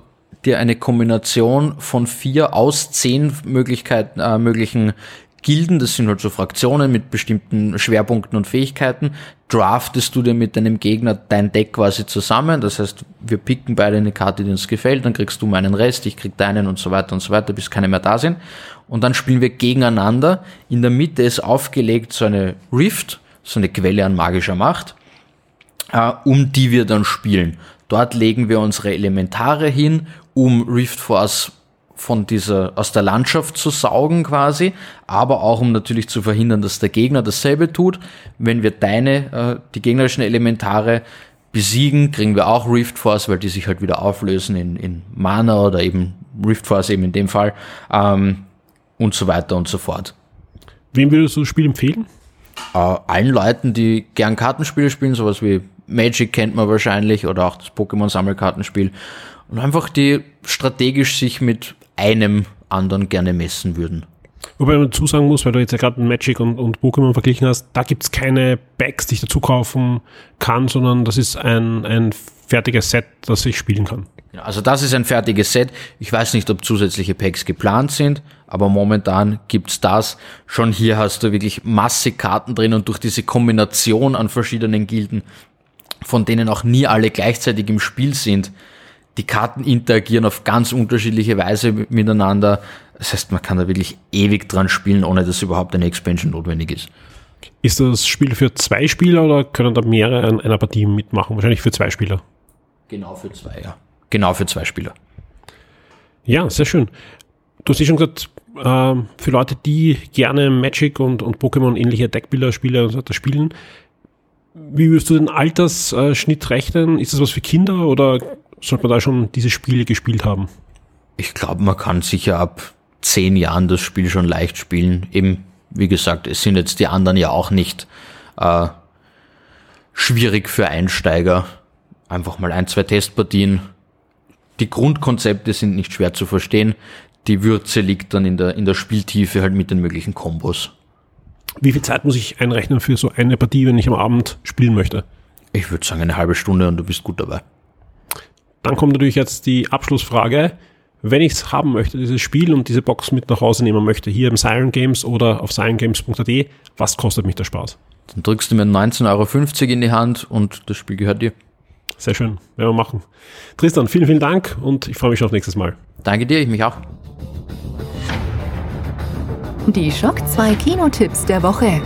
dir eine Kombination von vier aus zehn Möglichkeiten, äh, möglichen Gilden, das sind halt so Fraktionen mit bestimmten Schwerpunkten und Fähigkeiten, draftest du dir mit deinem Gegner dein Deck quasi zusammen. Das heißt, wir picken beide eine Karte, die uns gefällt, dann kriegst du meinen Rest, ich krieg deinen und so weiter und so weiter, bis keine mehr da sind. Und dann spielen wir gegeneinander. In der Mitte ist aufgelegt so eine Rift, so eine Quelle an magischer Macht, äh, um die wir dann spielen. Dort legen wir unsere Elementare hin, um Rift Force von dieser, aus der Landschaft zu saugen quasi, aber auch um natürlich zu verhindern, dass der Gegner dasselbe tut. Wenn wir deine, äh, die gegnerischen Elementare besiegen, kriegen wir auch Rift Force, weil die sich halt wieder auflösen in, in Mana oder eben Rift Force eben in dem Fall ähm, und so weiter und so fort. Wem würdest du das Spiel empfehlen? Äh, allen Leuten, die gern Kartenspiele spielen, sowas wie Magic kennt man wahrscheinlich oder auch das Pokémon-Sammelkartenspiel und einfach die strategisch sich mit einem anderen gerne messen würden. Wobei man dazu sagen muss, weil du jetzt ja gerade Magic und, und Pokémon verglichen hast, da gibt's keine Packs, die ich dazu kaufen kann, sondern das ist ein, ein fertiges Set, das ich spielen kann. Also das ist ein fertiges Set. Ich weiß nicht, ob zusätzliche Packs geplant sind, aber momentan gibt's das. Schon hier hast du wirklich massig Karten drin und durch diese Kombination an verschiedenen Gilden, von denen auch nie alle gleichzeitig im Spiel sind, die Karten interagieren auf ganz unterschiedliche Weise miteinander. Das heißt, man kann da wirklich ewig dran spielen, ohne dass überhaupt eine Expansion notwendig ist. Ist das Spiel für zwei Spieler oder können da mehrere an einer Partie mitmachen? Wahrscheinlich für zwei Spieler. Genau für zwei, ja. Genau für zwei Spieler. Ja, sehr schön. Du hast ja schon gesagt, äh, für Leute, die gerne Magic und, und Pokémon ähnliche Deckbilder-Spiele und so weiter spielen, wie würdest du den Altersschnitt rechnen? Ist das was für Kinder oder sollte man da schon diese Spiele gespielt haben? Ich glaube, man kann sicher ab zehn Jahren das Spiel schon leicht spielen. Eben, wie gesagt, es sind jetzt die anderen ja auch nicht äh, schwierig für Einsteiger. Einfach mal ein, zwei Testpartien. Die Grundkonzepte sind nicht schwer zu verstehen. Die Würze liegt dann in der, in der Spieltiefe halt mit den möglichen Kombos. Wie viel Zeit muss ich einrechnen für so eine Partie, wenn ich am Abend spielen möchte? Ich würde sagen eine halbe Stunde und du bist gut dabei. Dann kommt natürlich jetzt die Abschlussfrage. Wenn ich es haben möchte, dieses Spiel und diese Box mit nach Hause nehmen möchte, hier im Siren Games oder auf sirengames.at, was kostet mich der Spaß? Dann drückst du mir 19,50 Euro in die Hand und das Spiel gehört dir. Sehr schön, werden wir machen. Tristan, vielen, vielen Dank und ich freue mich schon auf nächstes Mal. Danke dir, ich mich auch. Die Schock 2 Kinotipps der Woche.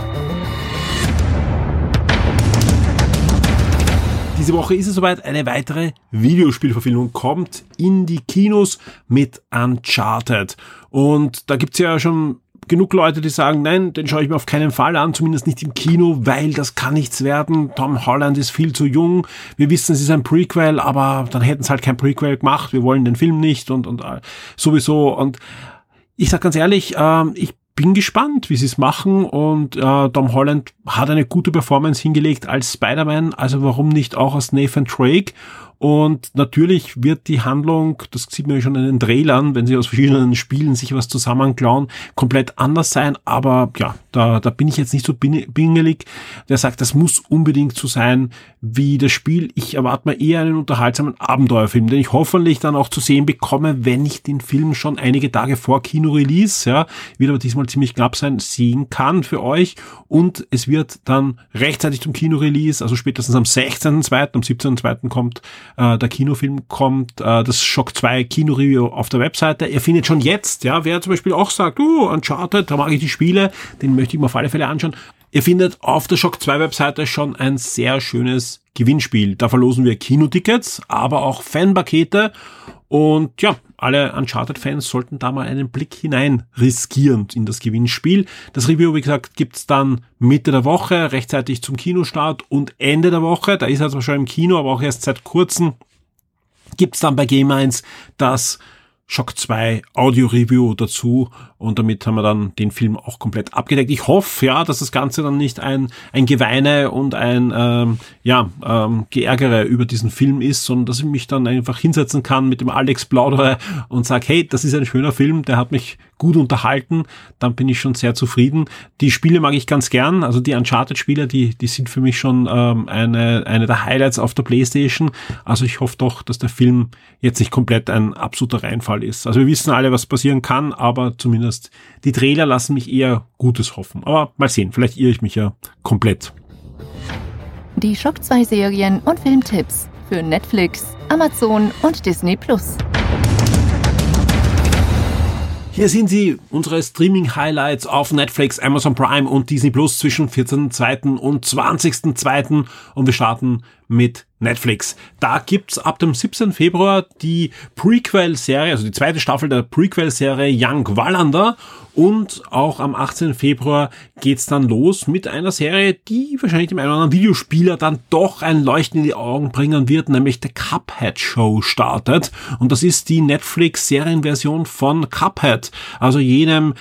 Diese Woche ist es soweit, eine weitere Videospielverfilmung kommt in die Kinos mit Uncharted. Und da gibt's ja schon genug Leute, die sagen, nein, den schaue ich mir auf keinen Fall an, zumindest nicht im Kino, weil das kann nichts werden. Tom Holland ist viel zu jung. Wir wissen, es ist ein Prequel, aber dann hätten sie halt kein Prequel gemacht. Wir wollen den Film nicht und, und äh, sowieso. Und ich sag ganz ehrlich, äh, ich bin gespannt, wie sie es machen. Und äh, Tom Holland hat eine gute Performance hingelegt als Spider-Man, also warum nicht auch als Nathan Drake? Und natürlich wird die Handlung, das sieht man ja schon in den Trailern, wenn sie aus verschiedenen Spielen sich was zusammenklauen, komplett anders sein, aber ja, da, da bin ich jetzt nicht so bingelig, der sagt, das muss unbedingt so sein wie das Spiel. Ich erwarte mal eher einen unterhaltsamen Abenteuerfilm, den ich hoffentlich dann auch zu sehen bekomme, wenn ich den Film schon einige Tage vor Kino-Release, ja, wird aber diesmal ziemlich knapp sein, sehen kann für euch. Und es wird dann rechtzeitig zum Kino-Release, also spätestens am 16.2., am 17.2. kommt äh, der Kinofilm, kommt äh, das Shock 2 Kino-Review auf der Webseite. Ihr findet schon jetzt, ja, wer zum Beispiel auch sagt, oh, Uncharted, da mag ich die Spiele, den möchte ich mir auf alle Fälle anschauen. Ihr findet auf der Shock 2 Webseite schon ein sehr schönes Gewinnspiel. Da verlosen wir Kinotickets, aber auch Fanpakete und ja, alle Uncharted-Fans sollten da mal einen Blick hinein riskieren in das Gewinnspiel. Das Review, wie gesagt, gibt's dann Mitte der Woche, rechtzeitig zum Kinostart und Ende der Woche. Da ist er zwar schon im Kino, aber auch erst seit kurzem gibt's dann bei Game 1 das Shock 2 Audio Review dazu und damit haben wir dann den Film auch komplett abgedeckt. Ich hoffe, ja, dass das Ganze dann nicht ein, ein Geweine und ein ähm, ja, ähm, Geärgere über diesen Film ist, sondern dass ich mich dann einfach hinsetzen kann mit dem Alex Plaudere und sage, hey, das ist ein schöner Film, der hat mich gut unterhalten, dann bin ich schon sehr zufrieden. Die Spiele mag ich ganz gern, also die Uncharted-Spiele, die, die sind für mich schon ähm, eine, eine der Highlights auf der Playstation. Also ich hoffe doch, dass der Film jetzt nicht komplett ein absoluter Reinfall ist. Also wir wissen alle, was passieren kann, aber zumindest zumindest die Trailer lassen mich eher Gutes hoffen. Aber mal sehen, vielleicht irre ich mich ja komplett. Die Shock 2 Serien und Filmtipps für Netflix, Amazon und Disney Plus. Hier sind sie, unsere Streaming-Highlights auf Netflix, Amazon Prime und Disney Plus zwischen 14.2. und 20.2. Und wir starten mit Netflix. Da gibt's ab dem 17. Februar die Prequel-Serie, also die zweite Staffel der Prequel-Serie Young Wallander und auch am 18. Februar geht's dann los mit einer Serie, die wahrscheinlich dem einen oder anderen Videospieler dann doch ein Leuchten in die Augen bringen wird, nämlich The Cuphead Show startet. Und das ist die Netflix-Serienversion von Cuphead, also jenem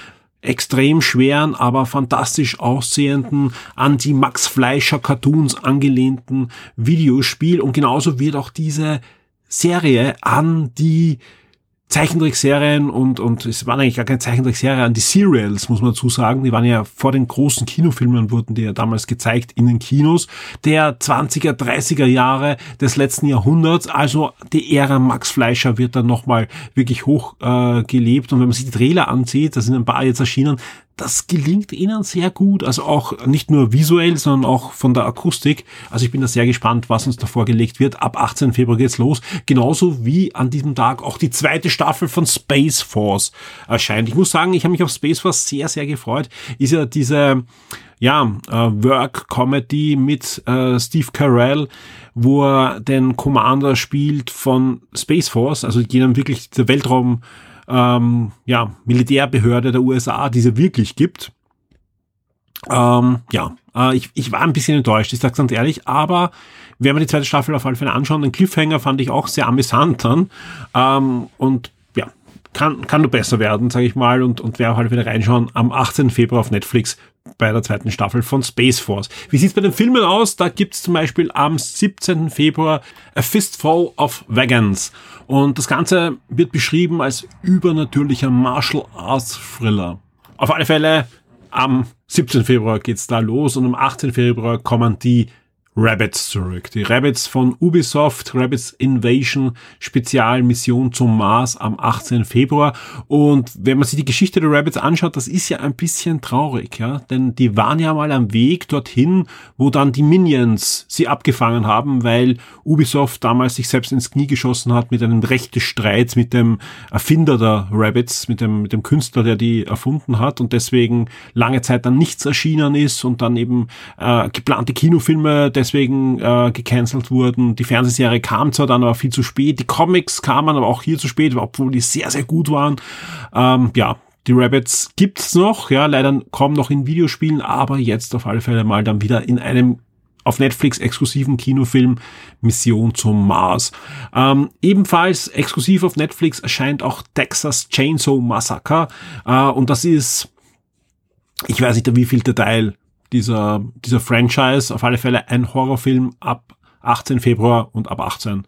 extrem schweren, aber fantastisch aussehenden, an die Max Fleischer Cartoons angelehnten Videospiel. Und genauso wird auch diese Serie an die Zeichentrickserien und, und es waren eigentlich gar keine Zeichentrickserien an die Serials, muss man dazu sagen. Die waren ja vor den großen Kinofilmen, wurden die ja damals gezeigt in den Kinos der 20er, 30er Jahre des letzten Jahrhunderts. Also die Ära Max Fleischer wird dann nochmal wirklich hoch äh, gelebt. Und wenn man sich die Trailer ansieht, da sind ein paar jetzt erschienen, das gelingt ihnen sehr gut, also auch nicht nur visuell, sondern auch von der Akustik. Also ich bin da sehr gespannt, was uns da vorgelegt wird. Ab 18. Februar geht's los. Genauso wie an diesem Tag auch die zweite Staffel von Space Force erscheint. Ich muss sagen, ich habe mich auf Space Force sehr, sehr gefreut. Ist ja diese ja, äh, Work-Comedy mit äh, Steve Carell, wo er den Commander spielt von Space Force, also jenem wirklich der Weltraum ähm, ja, Militärbehörde der USA, die es wirklich gibt. Ähm, ja, äh, ich, ich war ein bisschen enttäuscht, ich sag's ganz ehrlich, aber wenn wir die zweite Staffel auf alle Fälle anschauen, den Cliffhanger fand ich auch sehr amüsant dann. Ähm, und ja, kann, kann nur besser werden, sage ich mal, und, und wer alle wieder reinschauen, am 18. Februar auf Netflix bei der zweiten Staffel von Space Force. Wie sieht's bei den Filmen aus? Da gibt's zum Beispiel am 17. Februar A Fistful of Vegans. Und das Ganze wird beschrieben als übernatürlicher Martial Arts Thriller. Auf alle Fälle am 17. Februar geht's da los und am 18. Februar kommen die Rabbits zurück. Die Rabbits von Ubisoft, Rabbits Invasion, Spezialmission zum Mars am 18. Februar. Und wenn man sich die Geschichte der Rabbits anschaut, das ist ja ein bisschen traurig, ja. Denn die waren ja mal am Weg dorthin, wo dann die Minions sie abgefangen haben, weil Ubisoft damals sich selbst ins Knie geschossen hat mit einem Rechtestreit mit dem Erfinder der Rabbits, mit dem, mit dem Künstler, der die erfunden hat und deswegen lange Zeit dann nichts erschienen ist und dann eben äh, geplante Kinofilme deswegen äh, gecancelt wurden. Die Fernsehserie kam zwar dann aber viel zu spät, die Comics kamen aber auch hier zu spät, obwohl die sehr, sehr gut waren. Ähm, ja, die Rabbits gibt's noch, ja, leider kaum noch in Videospielen, aber jetzt auf alle Fälle mal dann wieder in einem auf Netflix exklusiven Kinofilm Mission zum Mars. Ähm, ebenfalls exklusiv auf Netflix erscheint auch Texas Chainsaw Massacre äh, und das ist, ich weiß nicht, wie viel Teil dieser, dieser Franchise. Auf alle Fälle ein Horrorfilm ab 18 Februar und ab 18.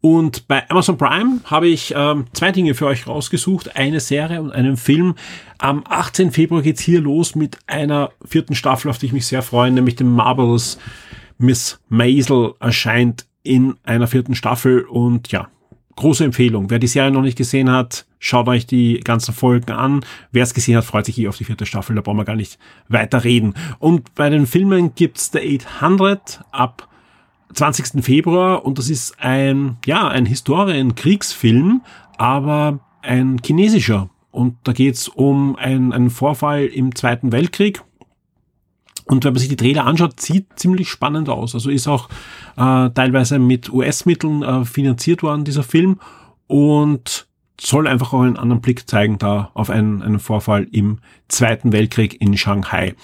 Und bei Amazon Prime habe ich ähm, zwei Dinge für euch rausgesucht, eine Serie und einen Film. Am 18. Februar geht's hier los mit einer vierten Staffel, auf die ich mich sehr freue, nämlich dem Marvelous Miss Maisel erscheint in einer vierten Staffel und ja, große Empfehlung. Wer die Serie noch nicht gesehen hat, schaut euch die ganzen Folgen an. Wer es gesehen hat, freut sich eh auf die vierte Staffel, da brauchen wir gar nicht weiter reden. Und bei den Filmen gibt's The 800 ab 20. Februar und das ist ein, ja, ein Historien-Kriegsfilm, aber ein chinesischer. Und da geht's um ein, einen Vorfall im Zweiten Weltkrieg. Und wenn man sich die Trailer anschaut, sieht ziemlich spannend aus. Also ist auch äh, teilweise mit US-Mitteln äh, finanziert worden, dieser Film. Und soll einfach auch einen anderen Blick zeigen da auf einen, einen Vorfall im Zweiten Weltkrieg in Shanghai.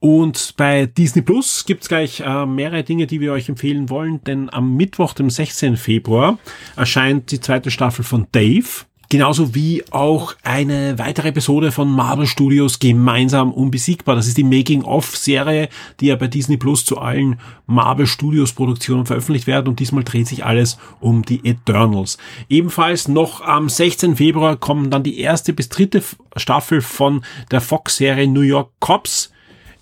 Und bei Disney Plus gibt's gleich äh, mehrere Dinge, die wir euch empfehlen wollen, denn am Mittwoch, dem 16. Februar, erscheint die zweite Staffel von Dave. Genauso wie auch eine weitere Episode von Marvel Studios gemeinsam unbesiegbar. Das ist die Making-of-Serie, die ja bei Disney Plus zu allen Marvel Studios Produktionen veröffentlicht werden und diesmal dreht sich alles um die Eternals. Ebenfalls noch am 16. Februar kommen dann die erste bis dritte Staffel von der Fox-Serie New York Cops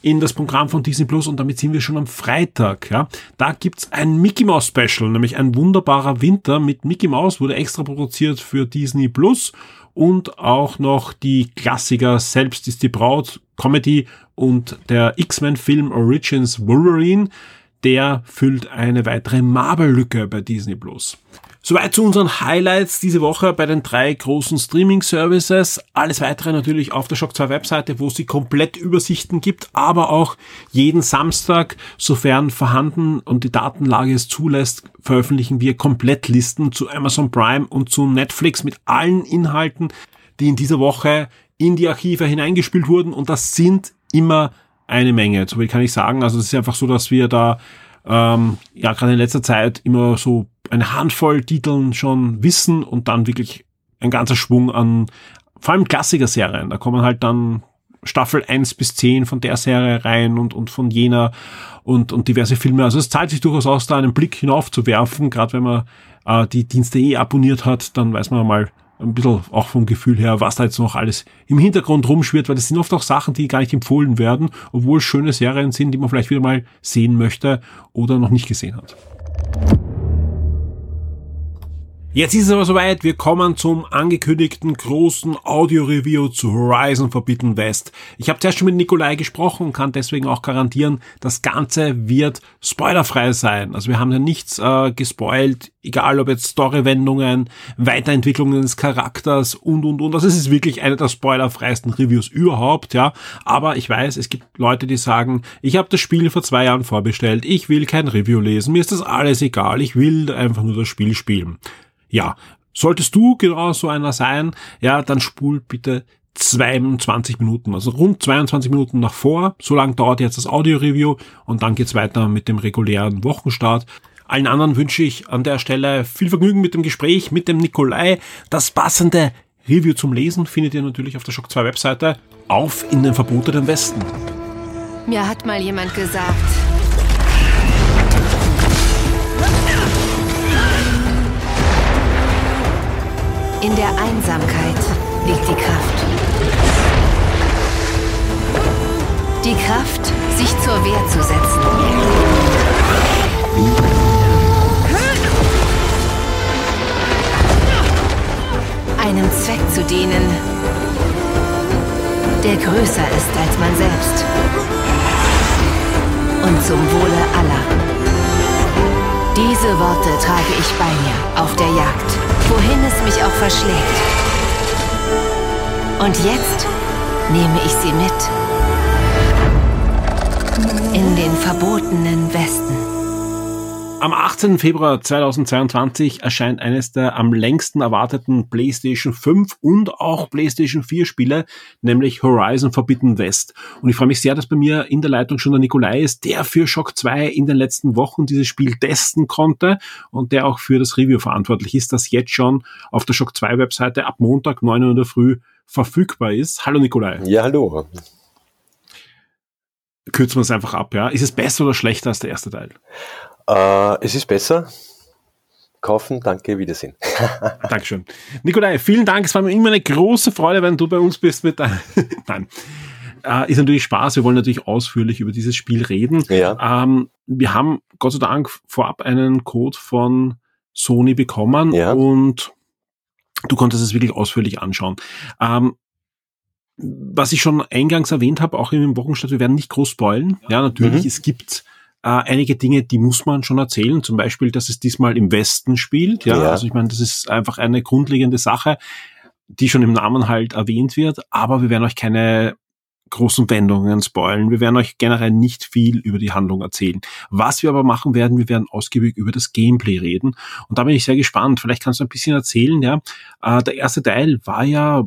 in das Programm von Disney Plus und damit sind wir schon am Freitag. Ja. Da gibt's ein Mickey Mouse Special, nämlich ein wunderbarer Winter mit Mickey Mouse, wurde extra produziert für Disney Plus und auch noch die Klassiker Selbst ist die Braut, Comedy und der X-Men-Film Origins Wolverine, der füllt eine weitere Marvel-Lücke bei Disney Plus. Soweit zu unseren Highlights diese Woche bei den drei großen Streaming-Services. Alles weitere natürlich auf der Shock 2 Webseite, wo es die Komplettübersichten gibt, aber auch jeden Samstag, sofern vorhanden und die Datenlage es zulässt, veröffentlichen wir Komplettlisten zu Amazon Prime und zu Netflix mit allen Inhalten, die in dieser Woche in die Archive hineingespielt wurden und das sind immer eine Menge. So wie kann ich sagen. Also es ist einfach so, dass wir da ähm, ja gerade in letzter Zeit immer so eine Handvoll Titeln schon wissen und dann wirklich ein ganzer Schwung an vor allem Klassiker-Serien. Da kommen halt dann Staffel 1 bis 10 von der Serie rein und, und von jener und, und diverse Filme. Also es zahlt sich durchaus aus, da einen Blick hinauf zu werfen. Gerade wenn man äh, die Dienste eh abonniert hat, dann weiß man mal ein bisschen auch vom Gefühl her, was da jetzt noch alles im Hintergrund rumschwirrt, weil das sind oft auch Sachen, die gar nicht empfohlen werden, obwohl es schöne Serien sind, die man vielleicht wieder mal sehen möchte oder noch nicht gesehen hat. Jetzt ist es aber soweit, wir kommen zum angekündigten großen Audio-Review zu Horizon Forbidden West. Ich habe zuerst schon mit Nikolai gesprochen und kann deswegen auch garantieren, das Ganze wird spoilerfrei sein. Also wir haben ja nichts äh, gespoilt, egal ob jetzt Storywendungen, Weiterentwicklungen des Charakters und und und. Also es ist wirklich eine der spoilerfreisten Reviews überhaupt, ja. Aber ich weiß, es gibt Leute, die sagen, ich habe das Spiel vor zwei Jahren vorbestellt, ich will kein Review lesen, mir ist das alles egal, ich will einfach nur das Spiel spielen. Ja, solltest du genau so einer sein, ja, dann spul bitte 22 Minuten, also rund 22 Minuten nach vor. So lang dauert jetzt das Audio-Review und dann geht's weiter mit dem regulären Wochenstart. Allen anderen wünsche ich an der Stelle viel Vergnügen mit dem Gespräch mit dem Nikolai. Das passende Review zum Lesen findet ihr natürlich auf der Shock 2 Webseite. Auf in den verbotenen Westen. Mir hat mal jemand gesagt, In der Einsamkeit liegt die Kraft. Die Kraft, sich zur Wehr zu setzen. Einem Zweck zu dienen, der größer ist als man selbst. Und zum Wohle aller. Diese Worte trage ich bei mir auf der Jagd wohin es mich auch verschlägt. Und jetzt nehme ich sie mit in den verbotenen Westen. Am 18. Februar 2022 erscheint eines der am längsten erwarteten PlayStation 5 und auch PlayStation 4 Spiele, nämlich Horizon Forbidden West. Und ich freue mich sehr, dass bei mir in der Leitung schon der Nikolai ist, der für Shock 2 in den letzten Wochen dieses Spiel testen konnte und der auch für das Review verantwortlich ist, das jetzt schon auf der Shock 2 Webseite ab Montag 9 Uhr in der Früh verfügbar ist. Hallo Nikolai. Ja, hallo kürzen wir es einfach ab, ja. Ist es besser oder schlechter als der erste Teil? Äh, es ist besser. kaufen. Danke, Wiedersehen. Dankeschön. Nikolai, vielen Dank. Es war mir immer eine große Freude, wenn du bei uns bist mit deinem. Nein. Äh, ist natürlich Spaß. Wir wollen natürlich ausführlich über dieses Spiel reden. Ja. Ähm, wir haben Gott sei Dank vorab einen Code von Sony bekommen Ja. und du konntest es wirklich ausführlich anschauen. Ähm, was ich schon eingangs erwähnt habe, auch im Wochenstart, wir werden nicht groß spoilen. Ja, natürlich, Mhm. es gibt äh, einige Dinge, die muss man schon erzählen. Zum Beispiel, dass es diesmal im Westen spielt. Ja, Ja. also ich meine, das ist einfach eine grundlegende Sache, die schon im Namen halt erwähnt wird. Aber wir werden euch keine großen Wendungen spoilen. Wir werden euch generell nicht viel über die Handlung erzählen. Was wir aber machen werden, wir werden ausgiebig über das Gameplay reden. Und da bin ich sehr gespannt. Vielleicht kannst du ein bisschen erzählen, ja. Äh, der erste Teil war ja,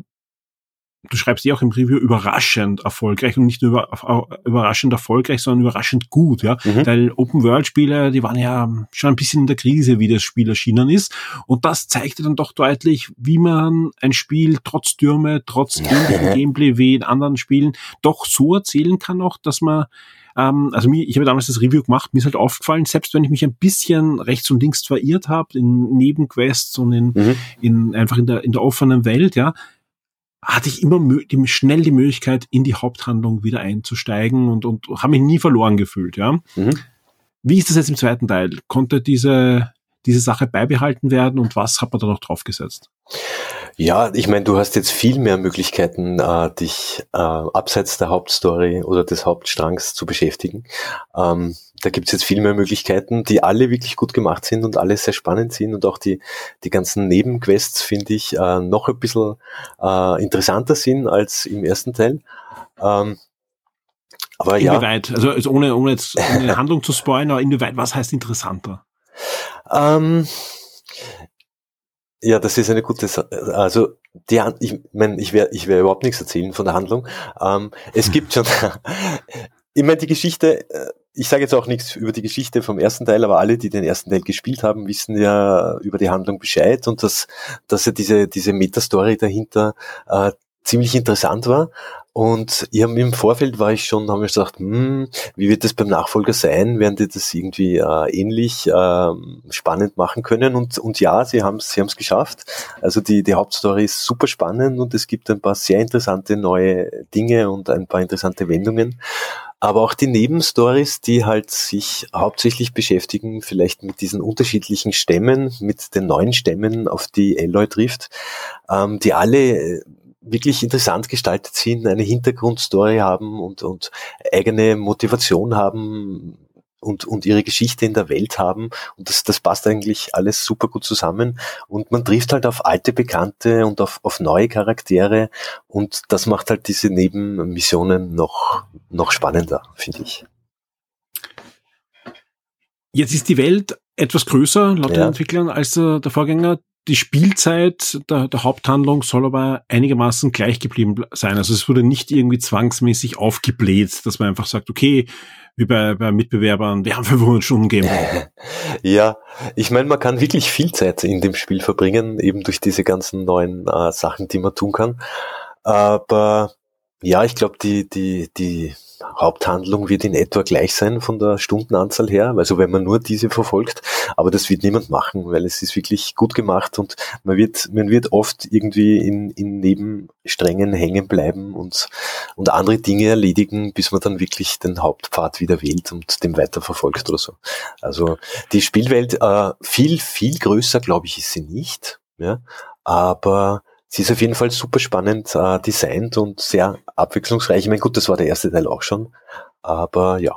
du schreibst ja auch im Review, überraschend erfolgreich und nicht nur über, überraschend erfolgreich, sondern überraschend gut, ja. Mhm. Weil Open-World-Spiele, die waren ja schon ein bisschen in der Krise, wie das Spiel erschienen ist. Und das zeigte dann doch deutlich, wie man ein Spiel trotz Stürme, trotz ähnlichem Gameplay wie in anderen Spielen doch so erzählen kann auch, dass man ähm, also mir, ich habe damals das Review gemacht, mir ist halt aufgefallen, selbst wenn ich mich ein bisschen rechts und links verirrt habe in Nebenquests und in, Mhm. in einfach in der in der offenen Welt, ja, hatte ich immer die, schnell die Möglichkeit, in die Haupthandlung wieder einzusteigen und, und habe mich nie verloren gefühlt, ja. Mhm. Wie ist das jetzt im zweiten Teil? Konnte diese, diese Sache beibehalten werden und was hat man da noch draufgesetzt? Ja, ich meine, du hast jetzt viel mehr Möglichkeiten, äh, dich äh, abseits der Hauptstory oder des Hauptstrangs zu beschäftigen. Ähm, da gibt's jetzt viel mehr Möglichkeiten, die alle wirklich gut gemacht sind und alle sehr spannend sind und auch die, die ganzen Nebenquests, finde ich, äh, noch ein bisschen äh, interessanter sind als im ersten Teil. Ähm, aber ja. Inwieweit, also, also ohne, ohne jetzt eine Handlung zu spoilern, aber inwieweit, was heißt interessanter? Ähm, ja, das ist eine gute Sache. Also, die, Han- ich meine, ich werde ich werd überhaupt nichts erzählen von der Handlung. Ähm, es gibt schon, ich meine, die Geschichte, äh, ich sage jetzt auch nichts über die Geschichte vom ersten Teil, aber alle, die den ersten Teil gespielt haben, wissen ja über die Handlung Bescheid und dass, dass ja diese, diese Metastory dahinter äh, ziemlich interessant war. Und ich im Vorfeld war ich schon, haben wir gesagt, hm, wie wird das beim Nachfolger sein? Werden die das irgendwie äh, ähnlich ähm, spannend machen können? Und, und ja, sie haben es sie geschafft. Also die, die Hauptstory ist super spannend und es gibt ein paar sehr interessante neue Dinge und ein paar interessante Wendungen. Aber auch die Nebenstories, die halt sich hauptsächlich beschäftigen, vielleicht mit diesen unterschiedlichen Stämmen, mit den neuen Stämmen, auf die Aloy trifft, ähm, die alle äh, wirklich interessant gestaltet sind, eine Hintergrundstory haben und, und eigene Motivation haben und, und ihre Geschichte in der Welt haben. Und das, das passt eigentlich alles super gut zusammen. Und man trifft halt auf alte Bekannte und auf, auf neue Charaktere. Und das macht halt diese Nebenmissionen noch, noch spannender, finde ich. Jetzt ist die Welt etwas größer, laut den Ja. Entwicklern, als der, der Vorgänger. Die Spielzeit der, der Haupthandlung soll aber einigermaßen gleich geblieben sein. Also es wurde nicht irgendwie zwangsmäßig aufgebläht, dass man einfach sagt, okay, wie bei, bei Mitbewerbern, wir haben 500 Stunden Gameplay. Ja, ich meine, man kann wirklich viel Zeit in dem Spiel verbringen, eben durch diese ganzen neuen äh, Sachen, die man tun kann. Aber ja, ich glaube, die, die, die Haupthandlung wird in etwa gleich sein von der Stundenanzahl her, also wenn man nur diese verfolgt. Aber das wird niemand machen, weil es ist wirklich gut gemacht und man wird, man wird oft irgendwie in, in Nebensträngen hängen bleiben und, und andere Dinge erledigen, bis man dann wirklich den Hauptpfad wieder wählt und dem weiterverfolgt oder so. Also die Spielwelt äh, viel, viel größer, glaube ich, ist sie nicht. Ja? Aber sie ist auf jeden Fall super spannend äh, designt und sehr abwechslungsreich. Ich meine, gut, das war der erste Teil auch schon. Aber ja.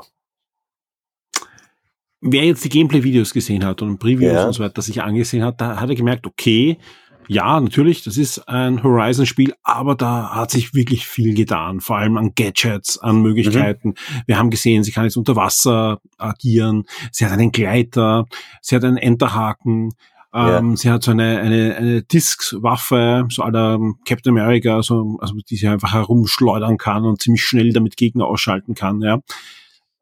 Wer jetzt die Gameplay-Videos gesehen hat und Previews Ja. und so weiter sich angesehen hat, da hat er gemerkt, okay, ja, natürlich, das ist ein Horizon-Spiel, aber da hat sich wirklich viel getan, vor allem an Gadgets, an Möglichkeiten. Wir haben gesehen, sie kann jetzt unter Wasser agieren, sie hat einen Gleiter, sie hat einen Enterhaken, ähm, sie hat so eine, eine, eine Disc-Waffe, so aller Captain America, so, also die sie einfach herumschleudern kann und ziemlich schnell damit Gegner ausschalten kann, ja.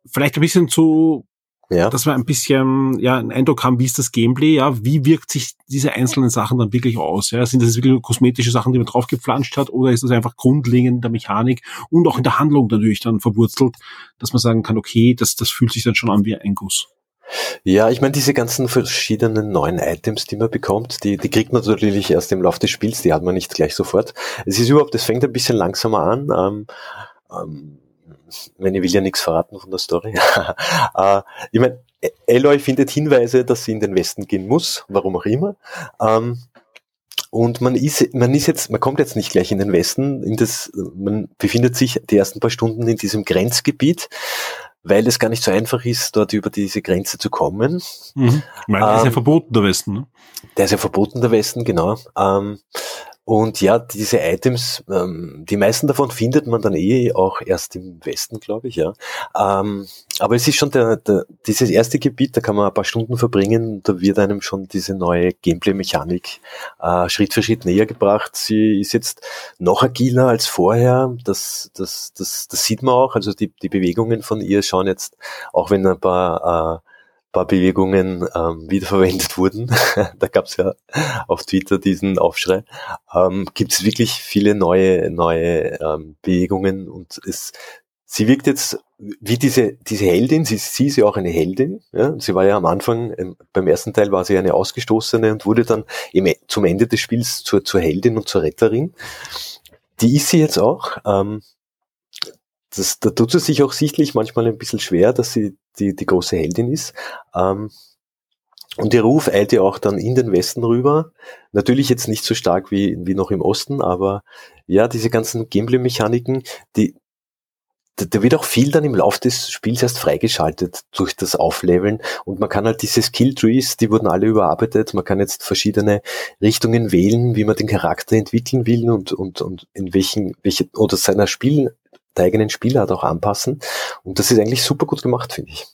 Vielleicht ein bisschen zu Ja. dass wir ein bisschen ja einen Eindruck haben, wie ist das Gameplay, ja, wie wirkt sich diese einzelnen Sachen dann wirklich aus, ja, sind das wirklich nur kosmetische Sachen, die man draufgepflanscht hat, oder ist das einfach grundlegend in der Mechanik und auch in der Handlung natürlich dann verwurzelt, dass man sagen kann, okay, das, das fühlt sich dann schon an wie ein Guss. Ja, ich meine, diese ganzen verschiedenen neuen Items, die man bekommt, die, die kriegt man natürlich erst im Laufe des Spiels, die hat man nicht gleich sofort. Es ist überhaupt, es fängt ein bisschen langsamer an. Ähm, ähm, wenn ich will ja nichts verraten von der Story. äh, ich meine, Eloy findet Hinweise, dass sie in den Westen gehen muss, warum auch immer. Ähm, und man ist, man ist jetzt, man kommt jetzt nicht gleich in den Westen, in das, man befindet sich die ersten paar Stunden in diesem Grenzgebiet, weil es gar nicht so einfach ist, dort über diese Grenze zu kommen. Mhm. Weil ähm, ist ja verboten, der Westen, ne? Der ist ja verboten, der Westen, genau. Ähm, und ja, diese Items, ähm, die meisten davon findet man dann eh auch erst im Westen, glaube ich, ja. Ähm, aber es ist schon der, der, dieses erste Gebiet, da kann man ein paar Stunden verbringen, da wird einem schon diese neue Gameplay-Mechanik äh, Schritt für Schritt näher gebracht. Sie ist jetzt noch agiler als vorher, das, das, das, das sieht man auch, also die, die Bewegungen von ihr schauen jetzt, auch wenn ein paar äh, paar Bewegungen ähm, wiederverwendet wurden. da gab es ja auf Twitter diesen Aufschrei. Ähm, Gibt es wirklich viele neue neue ähm, Bewegungen und es sie wirkt jetzt wie diese diese Heldin. Sie, sie ist ja auch eine Heldin. Ja? Sie war ja am Anfang beim ersten Teil war sie eine Ausgestoßene und wurde dann im, zum Ende des Spiels zur zur Heldin und zur Retterin. Die ist sie jetzt auch. Ähm, das, da tut es sich auch sichtlich manchmal ein bisschen schwer, dass sie die, die große Heldin ist. Ähm, und ihr Ruf eilt ja auch dann in den Westen rüber. Natürlich jetzt nicht so stark wie, wie noch im Osten, aber ja, diese ganzen Gameplay-Mechaniken, die, da wird auch viel dann im Lauf des Spiels erst freigeschaltet durch das Aufleveln und man kann halt diese Skill-Trees, die wurden alle überarbeitet, man kann jetzt verschiedene Richtungen wählen, wie man den Charakter entwickeln will und, und, und in welchen, welche, oder seiner Spiel, der eigenen Spielart auch anpassen. Und das ist eigentlich super gut gemacht, finde ich.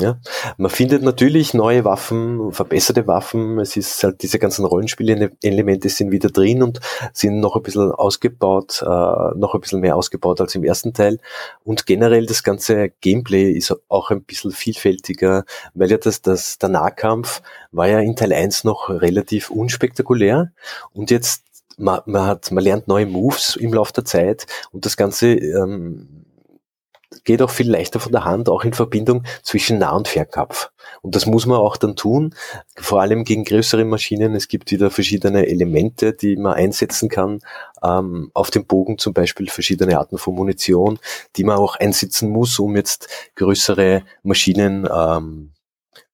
Ja, man findet natürlich neue Waffen, verbesserte Waffen. Es ist halt diese ganzen Rollenspielelemente sind wieder drin und sind noch ein bisschen ausgebaut, äh, noch ein bisschen mehr ausgebaut als im ersten Teil. Und generell das ganze Gameplay ist auch ein bisschen vielfältiger, weil ja das, das, der Nahkampf war ja in Teil 1 noch relativ unspektakulär und jetzt man, man hat, man lernt neue Moves im Laufe der Zeit und das Ganze ähm, geht auch viel leichter von der Hand, auch in Verbindung zwischen Nah- und Fernkampf. Und das muss man auch dann tun, vor allem gegen größere Maschinen. Es gibt wieder verschiedene Elemente, die man einsetzen kann. Ähm, auf dem Bogen zum Beispiel verschiedene Arten von Munition, die man auch einsetzen muss, um jetzt größere Maschinen ähm,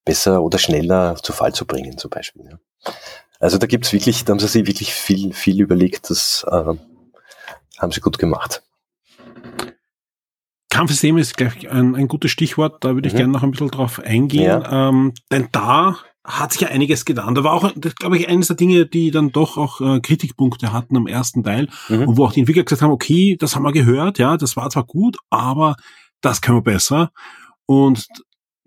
besser oder schneller zu Fall zu bringen, zum Beispiel. Ja. Also da gibt's wirklich, da haben sie sich wirklich viel, viel überlegt, das äh, haben sie gut gemacht. Kampfsystem ist gleich ein, ein gutes Stichwort, da würde ich mhm. gerne noch ein bisschen drauf eingehen, ja. ähm, denn da hat sich ja einiges getan. Da war auch, glaube ich, eines der Dinge, die dann doch auch äh, Kritikpunkte hatten am ersten Teil mhm. und wo auch die Entwickler gesagt haben, okay, das haben wir gehört, ja, das war zwar gut, aber das können wir besser. Und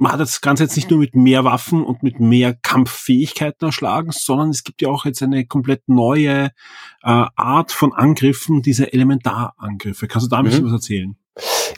man hat das Ganze jetzt nicht nur mit mehr Waffen und mit mehr Kampffähigkeiten erschlagen, sondern es gibt ja auch jetzt eine komplett neue äh, Art von Angriffen, diese Elementarangriffe. Kannst du da ein bisschen mhm. was erzählen?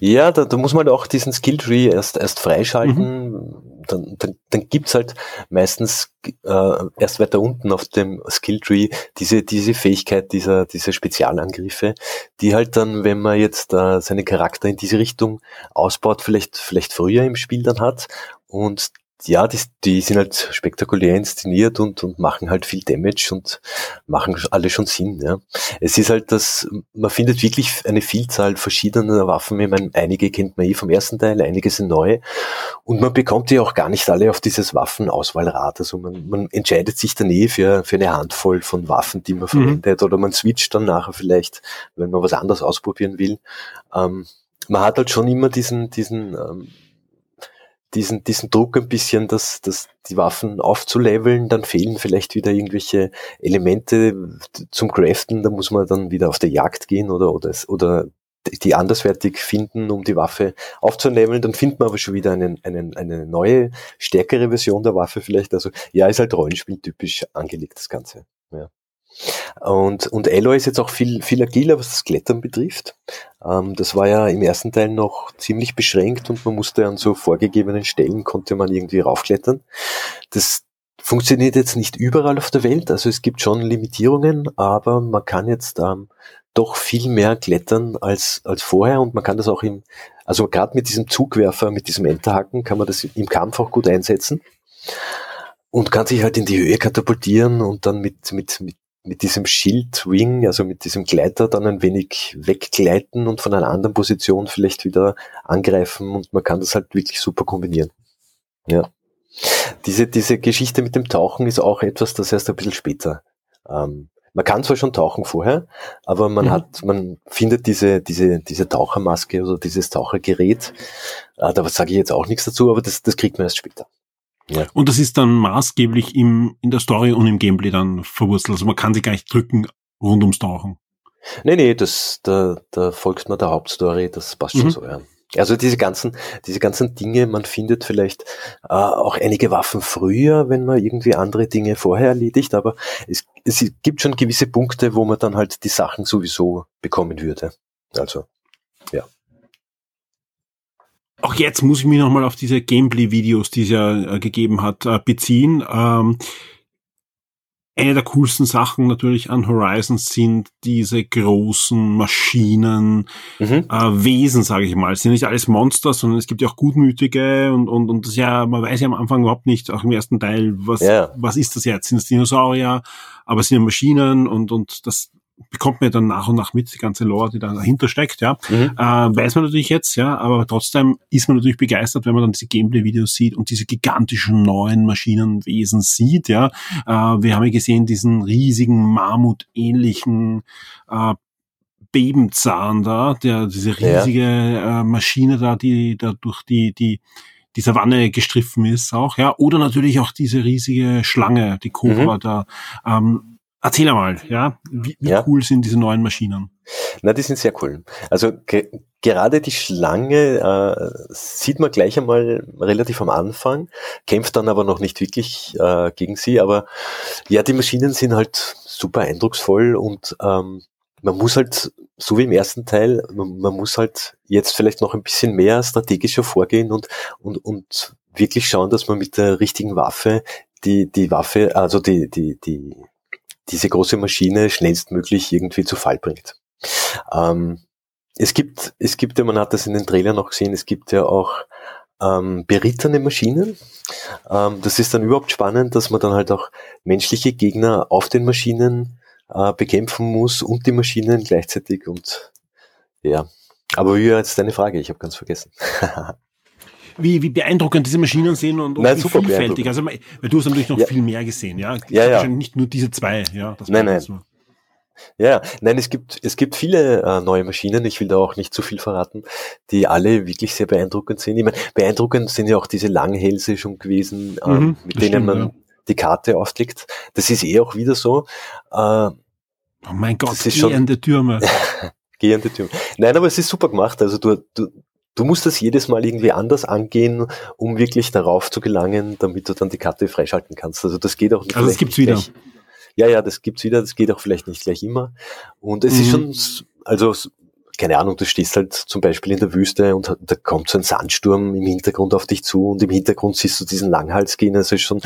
Ja, da, da muss man auch diesen Skilltree erst, erst freischalten. Mhm. Dann, dann, dann gibt's halt meistens äh, erst weiter unten auf dem Skilltree diese, diese Fähigkeit dieser, dieser Spezialangriffe, die halt dann, wenn man jetzt äh, seine Charakter in diese Richtung ausbaut, vielleicht, vielleicht früher im Spiel dann hat und ja, die, die sind halt spektakulär inszeniert und, und machen halt viel Damage und machen alle schon Sinn. Ja. Es ist halt das, man findet wirklich eine Vielzahl verschiedener Waffen. Ich meine, einige kennt man eh vom ersten Teil, einige sind neu. Und man bekommt die auch gar nicht alle auf dieses Waffenauswahlrad. Also man, man entscheidet sich dann eh für, für eine Handvoll von Waffen, die man mhm. verwendet. Oder man switcht dann nachher vielleicht, wenn man was anderes ausprobieren will. Ähm, man hat halt schon immer diesen, diesen ähm, diesen, diesen Druck ein bisschen, dass, dass die Waffen aufzuleveln, dann fehlen vielleicht wieder irgendwelche Elemente zum Craften, da muss man dann wieder auf der Jagd gehen oder, oder, oder die anderswertig finden, um die Waffe aufzuleveln, dann findet man aber schon wieder einen, einen, eine neue, stärkere Version der Waffe vielleicht. Also ja, ist halt Rollenspiel-typisch angelegt, das Ganze. Ja. Und, und Aloy ist jetzt auch viel, viel agiler, was das Klettern betrifft. Ähm, das war ja im ersten Teil noch ziemlich beschränkt und man musste an so vorgegebenen Stellen konnte man irgendwie raufklettern. Das funktioniert jetzt nicht überall auf der Welt, also es gibt schon Limitierungen, aber man kann jetzt ähm, doch viel mehr klettern als, als vorher und man kann das auch im, also gerade mit diesem Zugwerfer, mit diesem Enterhaken kann man das im Kampf auch gut einsetzen und kann sich halt in die Höhe katapultieren und dann mit, mit, mit, mit diesem Schildwing, also mit diesem Gleiter dann ein wenig weggleiten und von einer anderen Position vielleicht wieder angreifen und man kann das halt wirklich super kombinieren. Ja. Diese, diese Geschichte mit dem Tauchen ist auch etwas, das erst ein bisschen später ähm, man kann zwar schon tauchen vorher, aber man mhm. hat, man findet diese, diese, diese Tauchermaske oder dieses Tauchergerät. Äh, da sage ich jetzt auch nichts dazu, aber das, das kriegt man erst später. Ja. Und das ist dann maßgeblich im, in der Story und im Gameplay dann verwurzelt. Also man kann sich gar nicht drücken rund ums Tauchen. Nee, nee, das, da, da folgt man der Hauptstory, das passt schon mhm. so, ja. Also diese ganzen, diese ganzen Dinge, man findet vielleicht äh, auch einige Waffen früher, wenn man irgendwie andere Dinge vorher erledigt, aber es, es gibt schon gewisse Punkte, wo man dann halt die Sachen sowieso bekommen würde. Also, ja. Auch jetzt muss ich mich nochmal auf diese Gameplay-Videos, die es ja äh, gegeben hat, äh, beziehen. Ähm, eine der coolsten Sachen natürlich an Horizons sind diese großen Maschinen, mhm. äh, Wesen, sage ich mal. Es sind nicht alles Monster, sondern es gibt ja auch gutmütige und, und, und das ja, man weiß ja am Anfang überhaupt nicht, auch im ersten Teil, was, ja. was ist das jetzt? Sind es Dinosaurier? Aber es sind ja Maschinen und, und das bekommt man ja dann nach und nach mit, die ganze Lore, die da dahinter steckt, ja. Mhm. Äh, weiß man natürlich jetzt, ja, aber trotzdem ist man natürlich begeistert, wenn man dann diese Gameplay-Videos sieht und diese gigantischen neuen Maschinenwesen sieht, ja. Äh, wir haben ja gesehen, diesen riesigen Mammut-ähnlichen äh, Bebenzahn da, der, diese riesige ja. äh, Maschine da, die da durch die, die, die Savanne gestriffen ist auch, ja, oder natürlich auch diese riesige Schlange, die Cobra mhm. da, ähm, Erzähl einmal, ja, wie, wie ja. cool sind diese neuen Maschinen? Na, die sind sehr cool. Also ge gerade die Schlange äh, sieht man gleich einmal relativ am Anfang, kämpft dann aber noch nicht wirklich äh, gegen sie. Aber ja, die Maschinen sind halt super eindrucksvoll und ähm, man muss halt, so wie im ersten Teil, man, man muss halt jetzt vielleicht noch ein bisschen mehr strategischer vorgehen und, und, und wirklich schauen, dass man mit der richtigen Waffe die, die Waffe, also die, die, die diese große Maschine schnellstmöglich irgendwie zu Fall bringt. Ähm, es gibt, es gibt ja, man hat das in den Trailern noch gesehen, es gibt ja auch ähm, berittene Maschinen. Ähm, das ist dann überhaupt spannend, dass man dann halt auch menschliche Gegner auf den Maschinen äh, bekämpfen muss und die Maschinen gleichzeitig und ja. Aber wie war jetzt deine Frage? Ich habe ganz vergessen. wie, wie beeindruckend diese Maschinen sind und, nein, wie vielfältig. Also, weil du hast natürlich noch ja. viel mehr gesehen, ja. Ja, ja. Wahrscheinlich nicht nur diese zwei, ja. Nein, nein. So. Ja, nein, es gibt, es gibt viele äh, neue Maschinen, ich will da auch nicht zu viel verraten, die alle wirklich sehr beeindruckend sind. Ich meine, beeindruckend sind ja auch diese Langhälse schon gewesen, ähm, mhm, mit denen stimmt, man ja. die Karte aufklickt. Das ist eh auch wieder so. Äh, oh mein Gott, gehende Türme. gehende Türme. Nein, aber es ist super gemacht. Also du, du, du musst das jedes Mal irgendwie anders angehen, um wirklich darauf zu gelangen, damit du dann die Karte freischalten kannst. Also das geht auch nicht. Also das gibt's wieder. Gleich. Ja, ja, das gibt's wieder. Das geht auch vielleicht nicht gleich immer. Und es mhm. ist schon, also keine Ahnung, du stehst halt zum Beispiel in der Wüste und da kommt so ein Sandsturm im Hintergrund auf dich zu und im Hintergrund siehst du diesen Langhals gehen. Also ist schon,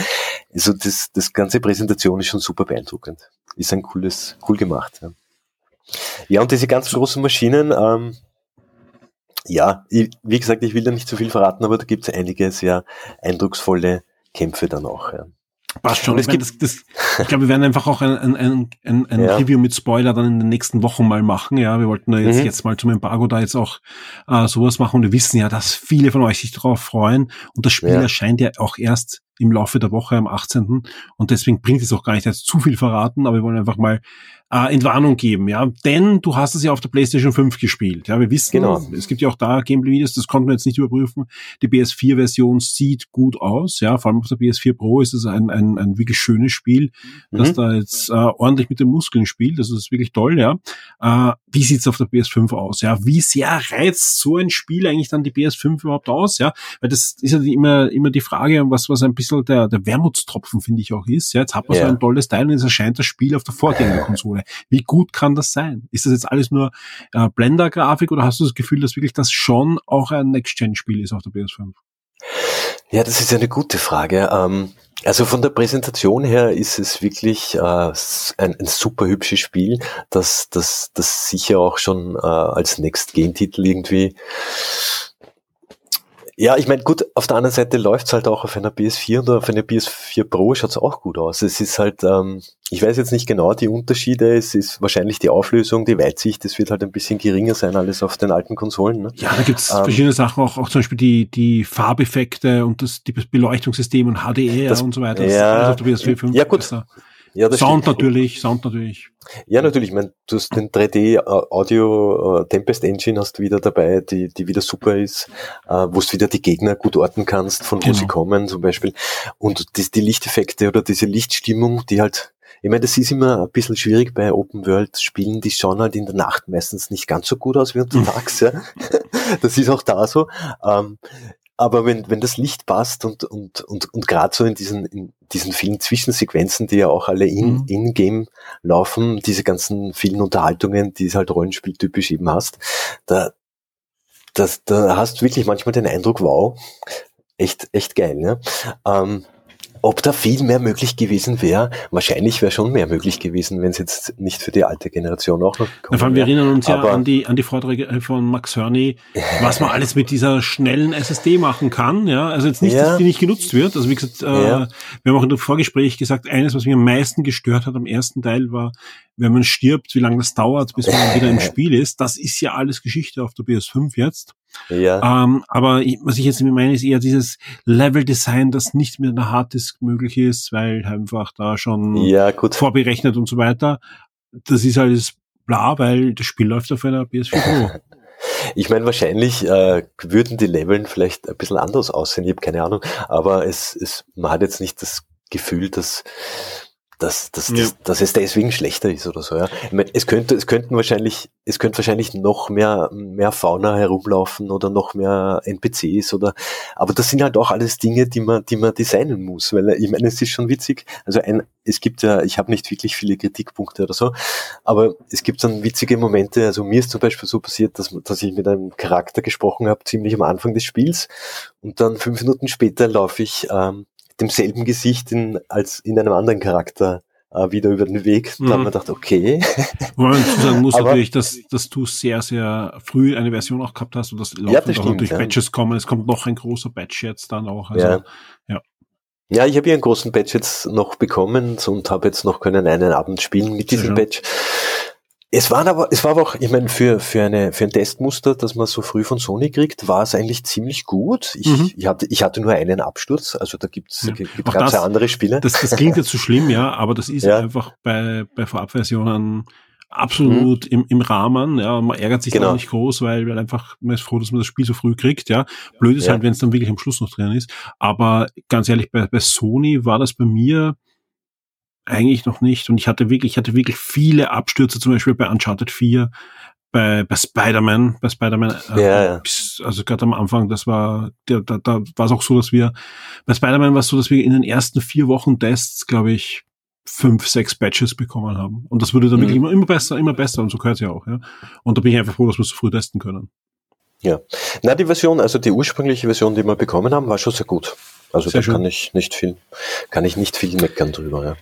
also das, das ganze Präsentation ist schon super beeindruckend. Ist ein cooles, cool gemacht. Ja, ja und diese ganz großen Maschinen, ähm, ja, ich, wie gesagt, ich will da nicht zu viel verraten, aber da gibt es einige sehr eindrucksvolle Kämpfe dann auch. Ja. Passt schon. Es gibt, das, das, ich glaube, wir werden einfach auch ein, ein, ein, ein ja. Review mit Spoiler dann in den nächsten Wochen mal machen. Ja, wir wollten da jetzt, mhm. jetzt mal zum Embargo da jetzt auch äh, sowas machen und wir wissen ja, dass viele von euch sich darauf freuen und das Spiel ja. erscheint ja auch erst im Laufe der Woche am 18. Und deswegen bringt es auch gar nicht jetzt zu viel verraten, aber wir wollen einfach mal äh, Entwarnung geben, ja. Denn du hast es ja auf der PlayStation 5 gespielt. Ja, wir wissen, genau. es gibt ja auch da Gameplay-Videos, das konnten wir jetzt nicht überprüfen. Die PS4-Version sieht gut aus, ja. Vor allem auf der PS4 Pro ist es ein, ein, ein wirklich schönes Spiel, mhm. das da jetzt äh, ordentlich mit den Muskeln spielt. Das ist wirklich toll, ja. Äh, wie sieht's auf der PS5 aus? Ja, wie sehr reizt so ein Spiel eigentlich dann die PS5 überhaupt aus? Ja, weil das ist ja immer, immer die Frage, was, was ein bisschen der, der Wermutstropfen, finde ich auch ist. Ja, jetzt hat man ja. so ein tolles Teil und es erscheint das Spiel auf der Vorgängerkonsole. Konsole. Wie gut kann das sein? Ist das jetzt alles nur äh, Blender-Grafik oder hast du das Gefühl, dass wirklich das schon auch ein Next-Gen-Spiel ist auf der PS5? Ja, das ist eine gute Frage. Ähm, also von der Präsentation her ist es wirklich äh, ein, ein super hübsches Spiel, das, das, das sicher auch schon äh, als Next-Gen-Titel irgendwie Ja, ich meine, gut, auf der anderen Seite läuft's halt auch auf einer PS4 und auf einer PS4 Pro schaut's auch gut aus. Es ist halt, ähm, ich weiß jetzt nicht genau die Unterschiede, es ist wahrscheinlich die Auflösung, die Weitsicht, es wird halt ein bisschen geringer sein, alles auf den alten Konsolen. Ne? Ja, da gibt's ähm, verschiedene Sachen, auch, auch zum Beispiel die, die Farbeffekte und das, die Beleuchtungssystem und HDR das, und so weiter. Das ja, auf der PS4 5 ja gut. Besser. Ja, Sound stimmt. natürlich, Sound natürlich. Ja, natürlich. Ich meine, du hast den 3D Audio äh, Tempest Engine hast wieder dabei, die, die wieder super ist, äh, wo du wieder die Gegner gut orten kannst, von wo genau. sie kommen zum Beispiel. Und die, die Lichteffekte oder diese Lichtstimmung, die halt ich meine, das ist immer ein bisschen schwierig bei Open World Spielen, die schauen halt in der Nacht meistens nicht ganz so gut aus wie untertags, ja. Das ist auch da so. Ähm, aber wenn, wenn das Licht passt und, und, und, und gerade so in diesen, in diesen vielen Zwischensequenzen, die ja auch alle in, mhm. in-game laufen, diese ganzen vielen Unterhaltungen, die es halt Rollenspieltypisch eben hast, da, das, da hast du wirklich manchmal den Eindruck, wow, echt, echt geil, ne? Ähm, ob da viel mehr möglich gewesen wäre, wahrscheinlich wäre schon mehr möglich gewesen, wenn es jetzt nicht für die alte Generation auch noch gekommen wäre. Wir erinnern uns ja an die, an die Vorträge äh, von Max Hörny, was man alles mit dieser schnellen SSD machen kann. Ja, also jetzt nicht, ja. dass die nicht genutzt wird. Also wie gesagt, äh, ja. wir haben auch in dem Vorgespräch gesagt, eines, was mich am meisten gestört hat am ersten Teil war, wenn man stirbt, wie lange das dauert, bis man wieder im Spiel ist. Das ist ja alles Geschichte auf der PS5 jetzt. Ja. Ähm, aber ich, was ich jetzt meine, ist eher dieses Level-Design, das nicht mit einer Harddisk möglich ist, weil einfach da schon ja, vorberechnet und so weiter. Das ist alles bla, weil das Spiel läuft auf einer PS4 Pro. Ich meine, wahrscheinlich äh, würden die Leveln vielleicht ein bisschen anders aussehen, ich habe keine Ahnung, aber es, es, man hat jetzt nicht das Gefühl, dass dass, dass, ja. dass, dass es deswegen schlechter ist oder so. Ja. Ich meine, es könnte, es könnten wahrscheinlich, es könnte wahrscheinlich noch mehr, mehr Fauna herumlaufen oder noch mehr NPCs oder, aber das sind halt auch alles Dinge, die man, die man designen muss, weil ich meine, es ist schon witzig. Also ein, es gibt ja, ich habe nicht wirklich viele Kritikpunkte oder so, aber es gibt dann witzige Momente. Also mir ist zum Beispiel so passiert, dass, dass ich mit einem Charakter gesprochen habe, ziemlich am Anfang des Spiels, und dann fünf Minuten später laufe ich ähm, demselben Gesicht in, als in einem anderen Charakter äh, wieder über den Weg. Mhm. Da haben wir gedacht, okay. Wo man sagen muss Aber, natürlich, dass, dass du sehr, sehr früh eine Version auch gehabt hast und das ja, das auch durch ja. Batches kommen. Es kommt noch ein großer Batch jetzt dann auch. Also, ja. ja. Ja, ich habe hier einen großen Batch jetzt noch bekommen und habe jetzt noch können einen Abend spielen mit diesem Batch. Es war aber, es war aber auch, ich meine, für, für, eine, für ein Testmuster, das man so früh von Sony kriegt, war es eigentlich ziemlich gut. Ich, mhm. ich, hatte, ich hatte nur einen Absturz, also da gibt's ja. gibt ganz andere Spiele. Das, das klingt jetzt so schlimm, ja, aber das ist ja. einfach bei, bei Vorabversionen absolut mhm. im, im Rahmen, ja, man ärgert sich genau. da nicht groß, weil, weil einfach, man ist froh, dass man das Spiel so früh kriegt, ja. Blöd ist ja. halt, wenn es dann wirklich am Schluss noch drin ist. Aber ganz ehrlich, bei, bei Sony war das bei mir, eigentlich noch nicht. Und ich hatte wirklich, ich hatte wirklich viele Abstürze, zum Beispiel bei Uncharted 4, bei, bei Spider-Man, bei Spider-Man, äh, ja, ja. also gerade am Anfang, das war, da, da, da war es auch so, dass wir, bei Spider-Man war es so, dass wir in den ersten vier Wochen Tests, glaube ich, fünf, sechs Batches bekommen haben. Und das wurde dann mhm. wirklich immer, immer besser, immer besser und so gehört ja auch, ja. Und da bin ich einfach froh, dass wir es so früh testen können. Ja. Na, die Version, also die ursprüngliche Version, die wir bekommen haben, war schon sehr gut. Also sehr da schön. kann ich nicht viel, kann ich nicht viel meckern drüber, ja.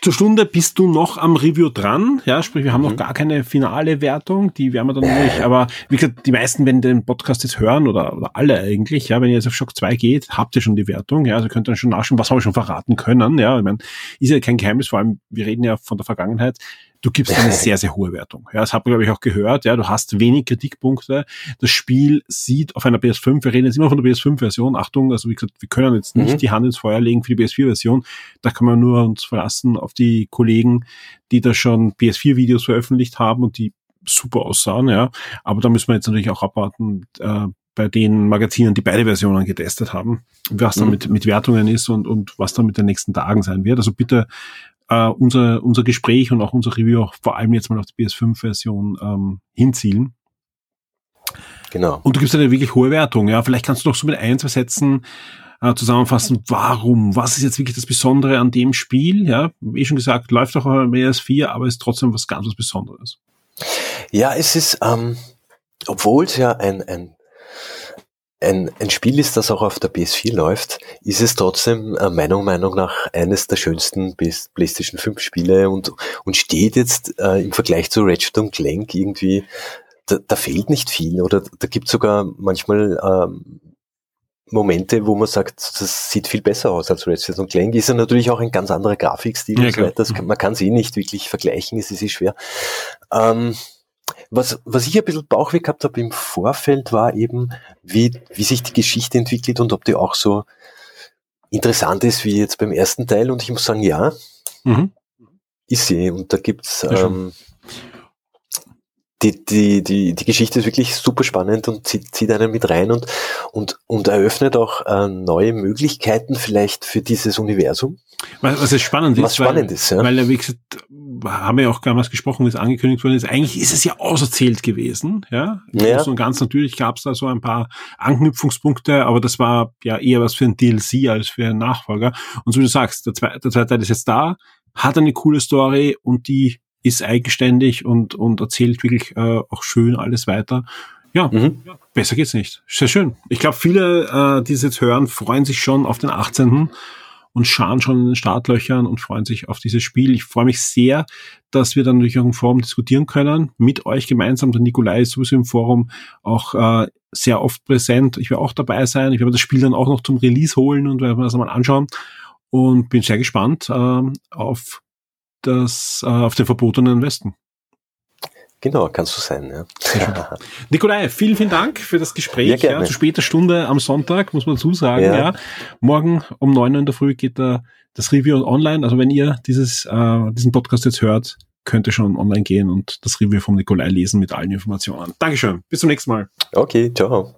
Zur Stunde bist du noch am Review dran, ja, sprich, wir haben mhm. noch gar keine finale Wertung, die werden wir dann durch, aber wie gesagt, die meisten, wenn den Podcast jetzt hören, oder, oder alle eigentlich, ja, wenn ihr jetzt auf Shock 2 geht, habt ihr schon die Wertung, ja, also könnt ihr dann schon nachschauen, was haben wir schon verraten können, ja, ich meine, ist ja kein Geheimnis, vor allem, wir reden ja von der Vergangenheit, du gibst eine sehr, sehr hohe Wertung. Ja, das habt ihr, glaube ich, auch gehört. Ja, du hast wenig Kritikpunkte. Das Spiel sieht auf einer PS5, wir reden jetzt immer von der PS5-Version. Achtung, also wie gesagt, wir können jetzt nicht mhm. die Hand ins Feuer legen für die PS4-Version. Da kann man nur uns verlassen auf die Kollegen, die da schon PS4-Videos veröffentlicht haben und die super aussahen, ja. Aber da müssen wir jetzt natürlich auch abwarten, äh, bei den Magazinen, die beide Versionen getestet haben, was mhm. da mit, mit Wertungen ist und, und was da mit den nächsten Tagen sein wird. Also bitte äh, unser, unser Gespräch und auch unser Review auch vor allem jetzt mal auf die PS5-Version ähm, hinzielen. Genau. Und du gibst eine wirklich hohe Wertung. Ja, vielleicht kannst du noch so mit ein, zwei Sätzen äh, zusammenfassen, warum, was ist jetzt wirklich das Besondere an dem Spiel? Ja, wie schon gesagt, läuft auch auf mehr als vier, aber ist trotzdem was ganz was Besonderes. Ja, es ist, ähm, obwohl es ja ein, ein ein, ein Spiel ist, das auch auf der PS4 läuft, ist es trotzdem äh, meiner Meinung nach eines der schönsten PlayStation 5 Spiele und, und steht jetzt äh, im Vergleich zu Ratchet und Clank irgendwie, da, da fehlt nicht viel oder da gibt sogar manchmal ähm, Momente, wo man sagt, das sieht viel besser aus als Ratchet Clank. Ist ja natürlich auch ein ganz anderer Grafikstil Ja, und so weiter. Kann, man kann sie eh nicht wirklich vergleichen, es ist eh schwer. Ähm, was, was ich ein bisschen Bauchweh gehabt habe im Vorfeld, war eben, wie, wie sich die Geschichte entwickelt und ob die auch so interessant ist wie jetzt beim ersten Teil. Und ich muss sagen, ja, Mhm. ist sie. Und da gibt's schön. ähm, die, die, die, die Geschichte ist wirklich super spannend und zieht, zieht einen mit rein und, und, und eröffnet auch äh, neue Möglichkeiten vielleicht für dieses Universum. Was, was spannend ist, Was spannend weil, ist, ja. weil, wie gesagt, haben wir ja auch damals gesprochen, wie es angekündigt worden ist. Eigentlich ist es ja auserzählt gewesen, ja. Ja. Und ganz natürlich gab es da so ein paar Anknüpfungspunkte, aber das war ja eher was für ein DLC als für einen Nachfolger. Und so wie du sagst, der, zwe der zweite Teil ist jetzt da, hat eine coole Story und die ist eigenständig und, und erzählt wirklich äh, auch schön alles weiter. Ja, Mhm. besser geht's nicht. Sehr schön. Ich glaube, viele, äh, die es jetzt hören, freuen sich schon auf den 18. und scharen schon in den Startlöchern und freuen sich auf dieses Spiel. Ich freue mich sehr, dass wir dann natürlich auch im Forum diskutieren können, mit euch gemeinsam. Der Nikolai ist sowieso im Forum auch äh, sehr oft präsent. Ich werde auch dabei sein. Ich werde das Spiel dann auch noch zum Release holen und werde mir das mal anschauen. Und bin sehr gespannt ähm, auf das, äh, auf den verbotenen Westen. Genau, kannst du sein, ja. Nikolai, vielen, vielen Dank für das Ja, Gespräch. Ja, gerne. zu später Stunde am Sonntag, muss man dazu sagen. Ja. Ja. Morgen um neun Uhr in der Früh geht da das Review online. Also wenn ihr dieses, äh, diesen Podcast jetzt hört, könnt ihr schon online gehen und das Review vom Nikolai lesen mit allen Informationen. Dankeschön. Bis zum nächsten Mal. Okay, ciao.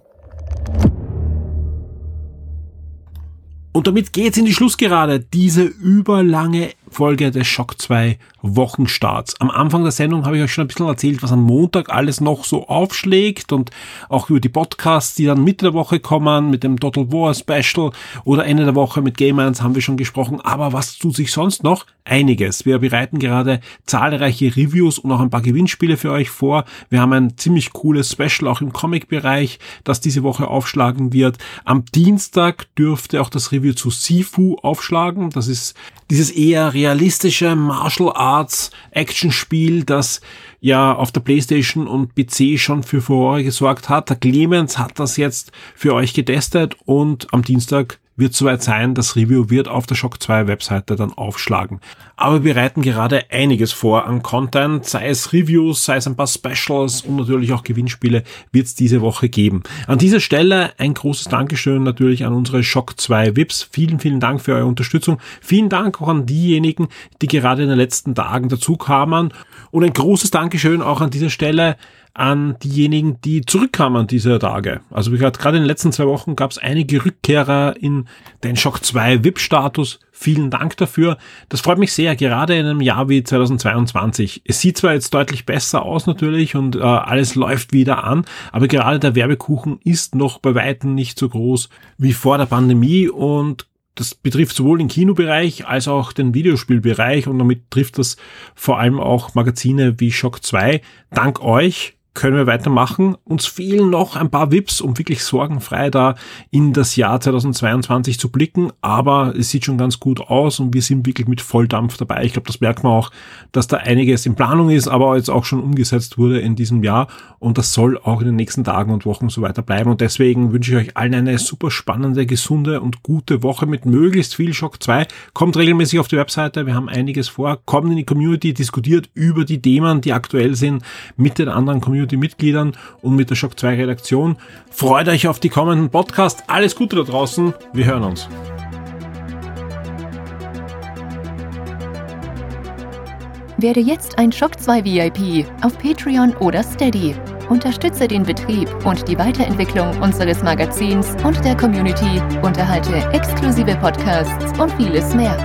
Und damit geht's in die Schlussgerade. Diese überlange Folge des Shock 2 Wochenstarts. Am Anfang der Sendung habe ich euch schon ein bisschen erzählt, was am Montag alles noch so aufschlägt und auch über die Podcasts, die dann Mitte der Woche kommen, mit dem Total War Special oder Ende der Woche mit Game 1 haben wir schon gesprochen. Aber was tut sich sonst noch? Einiges. Wir bereiten gerade zahlreiche Reviews und auch ein paar Gewinnspiele für euch vor. Wir haben ein ziemlich cooles Special auch im Comic-Bereich, das diese Woche aufschlagen wird. Am Dienstag dürfte auch das Review zu Sifu aufschlagen. Das ist dieses eher realistische Martial Arts Action-Spiel, das ja auf der Playstation und PC schon für Furore gesorgt hat. Der Clemens hat das jetzt für euch getestet und am Dienstag wird soweit sein. Das Review wird auf der Shock 2 Webseite dann aufschlagen. Aber wir bereiten gerade einiges vor an Content, sei es Reviews, sei es ein paar Specials und natürlich auch Gewinnspiele wird es diese Woche geben. An dieser Stelle ein großes Dankeschön natürlich an unsere Shock 2 VIPs. Vielen, vielen Dank für eure Unterstützung. Vielen Dank auch an diejenigen, die gerade in den letzten Tagen dazu kamen. Und ein großes Dankeschön auch an dieser Stelle an diejenigen, die zurückkamen dieser Tage. Also wie gesagt, gerade in den letzten zwei Wochen gab es einige Rückkehrer in den Shock 2 VIP-Status. Vielen Dank dafür. Das freut mich sehr, gerade in einem Jahr wie 2022. Es sieht zwar jetzt deutlich besser aus natürlich und äh, alles läuft wieder an, aber gerade der Werbekuchen ist noch bei weitem nicht so groß wie vor der Pandemie und das betrifft sowohl den Kinobereich als auch den Videospielbereich und damit trifft das vor allem auch Magazine wie Shock 2. Dank euch können wir weitermachen. Uns fehlen noch ein paar Vips, um wirklich sorgenfrei da in das Jahr 2022 zu blicken. Aber es sieht schon ganz gut aus und wir sind wirklich mit Volldampf dabei. Ich glaube, das merkt man auch, dass da einiges in Planung ist, aber jetzt auch schon umgesetzt wurde in diesem Jahr. Und das soll auch in den nächsten Tagen und Wochen so weiter bleiben. Und deswegen wünsche ich euch allen eine super spannende, gesunde und gute Woche mit möglichst viel Shock 2. Kommt regelmäßig auf die Webseite. Wir haben einiges vor. Kommt in die Community, diskutiert über die Themen, die aktuell sind, mit den anderen Community-Mitgliedern und mit der Shock 2 Redaktion. Freut euch auf die kommenden Podcasts. Alles Gute da draußen. Wir hören uns. Werde jetzt ein Shock 2 VIP auf Patreon oder Steady. Unterstütze den Betrieb und die Weiterentwicklung unseres Magazins und der Community, unterhalte exklusive Podcasts und vieles mehr.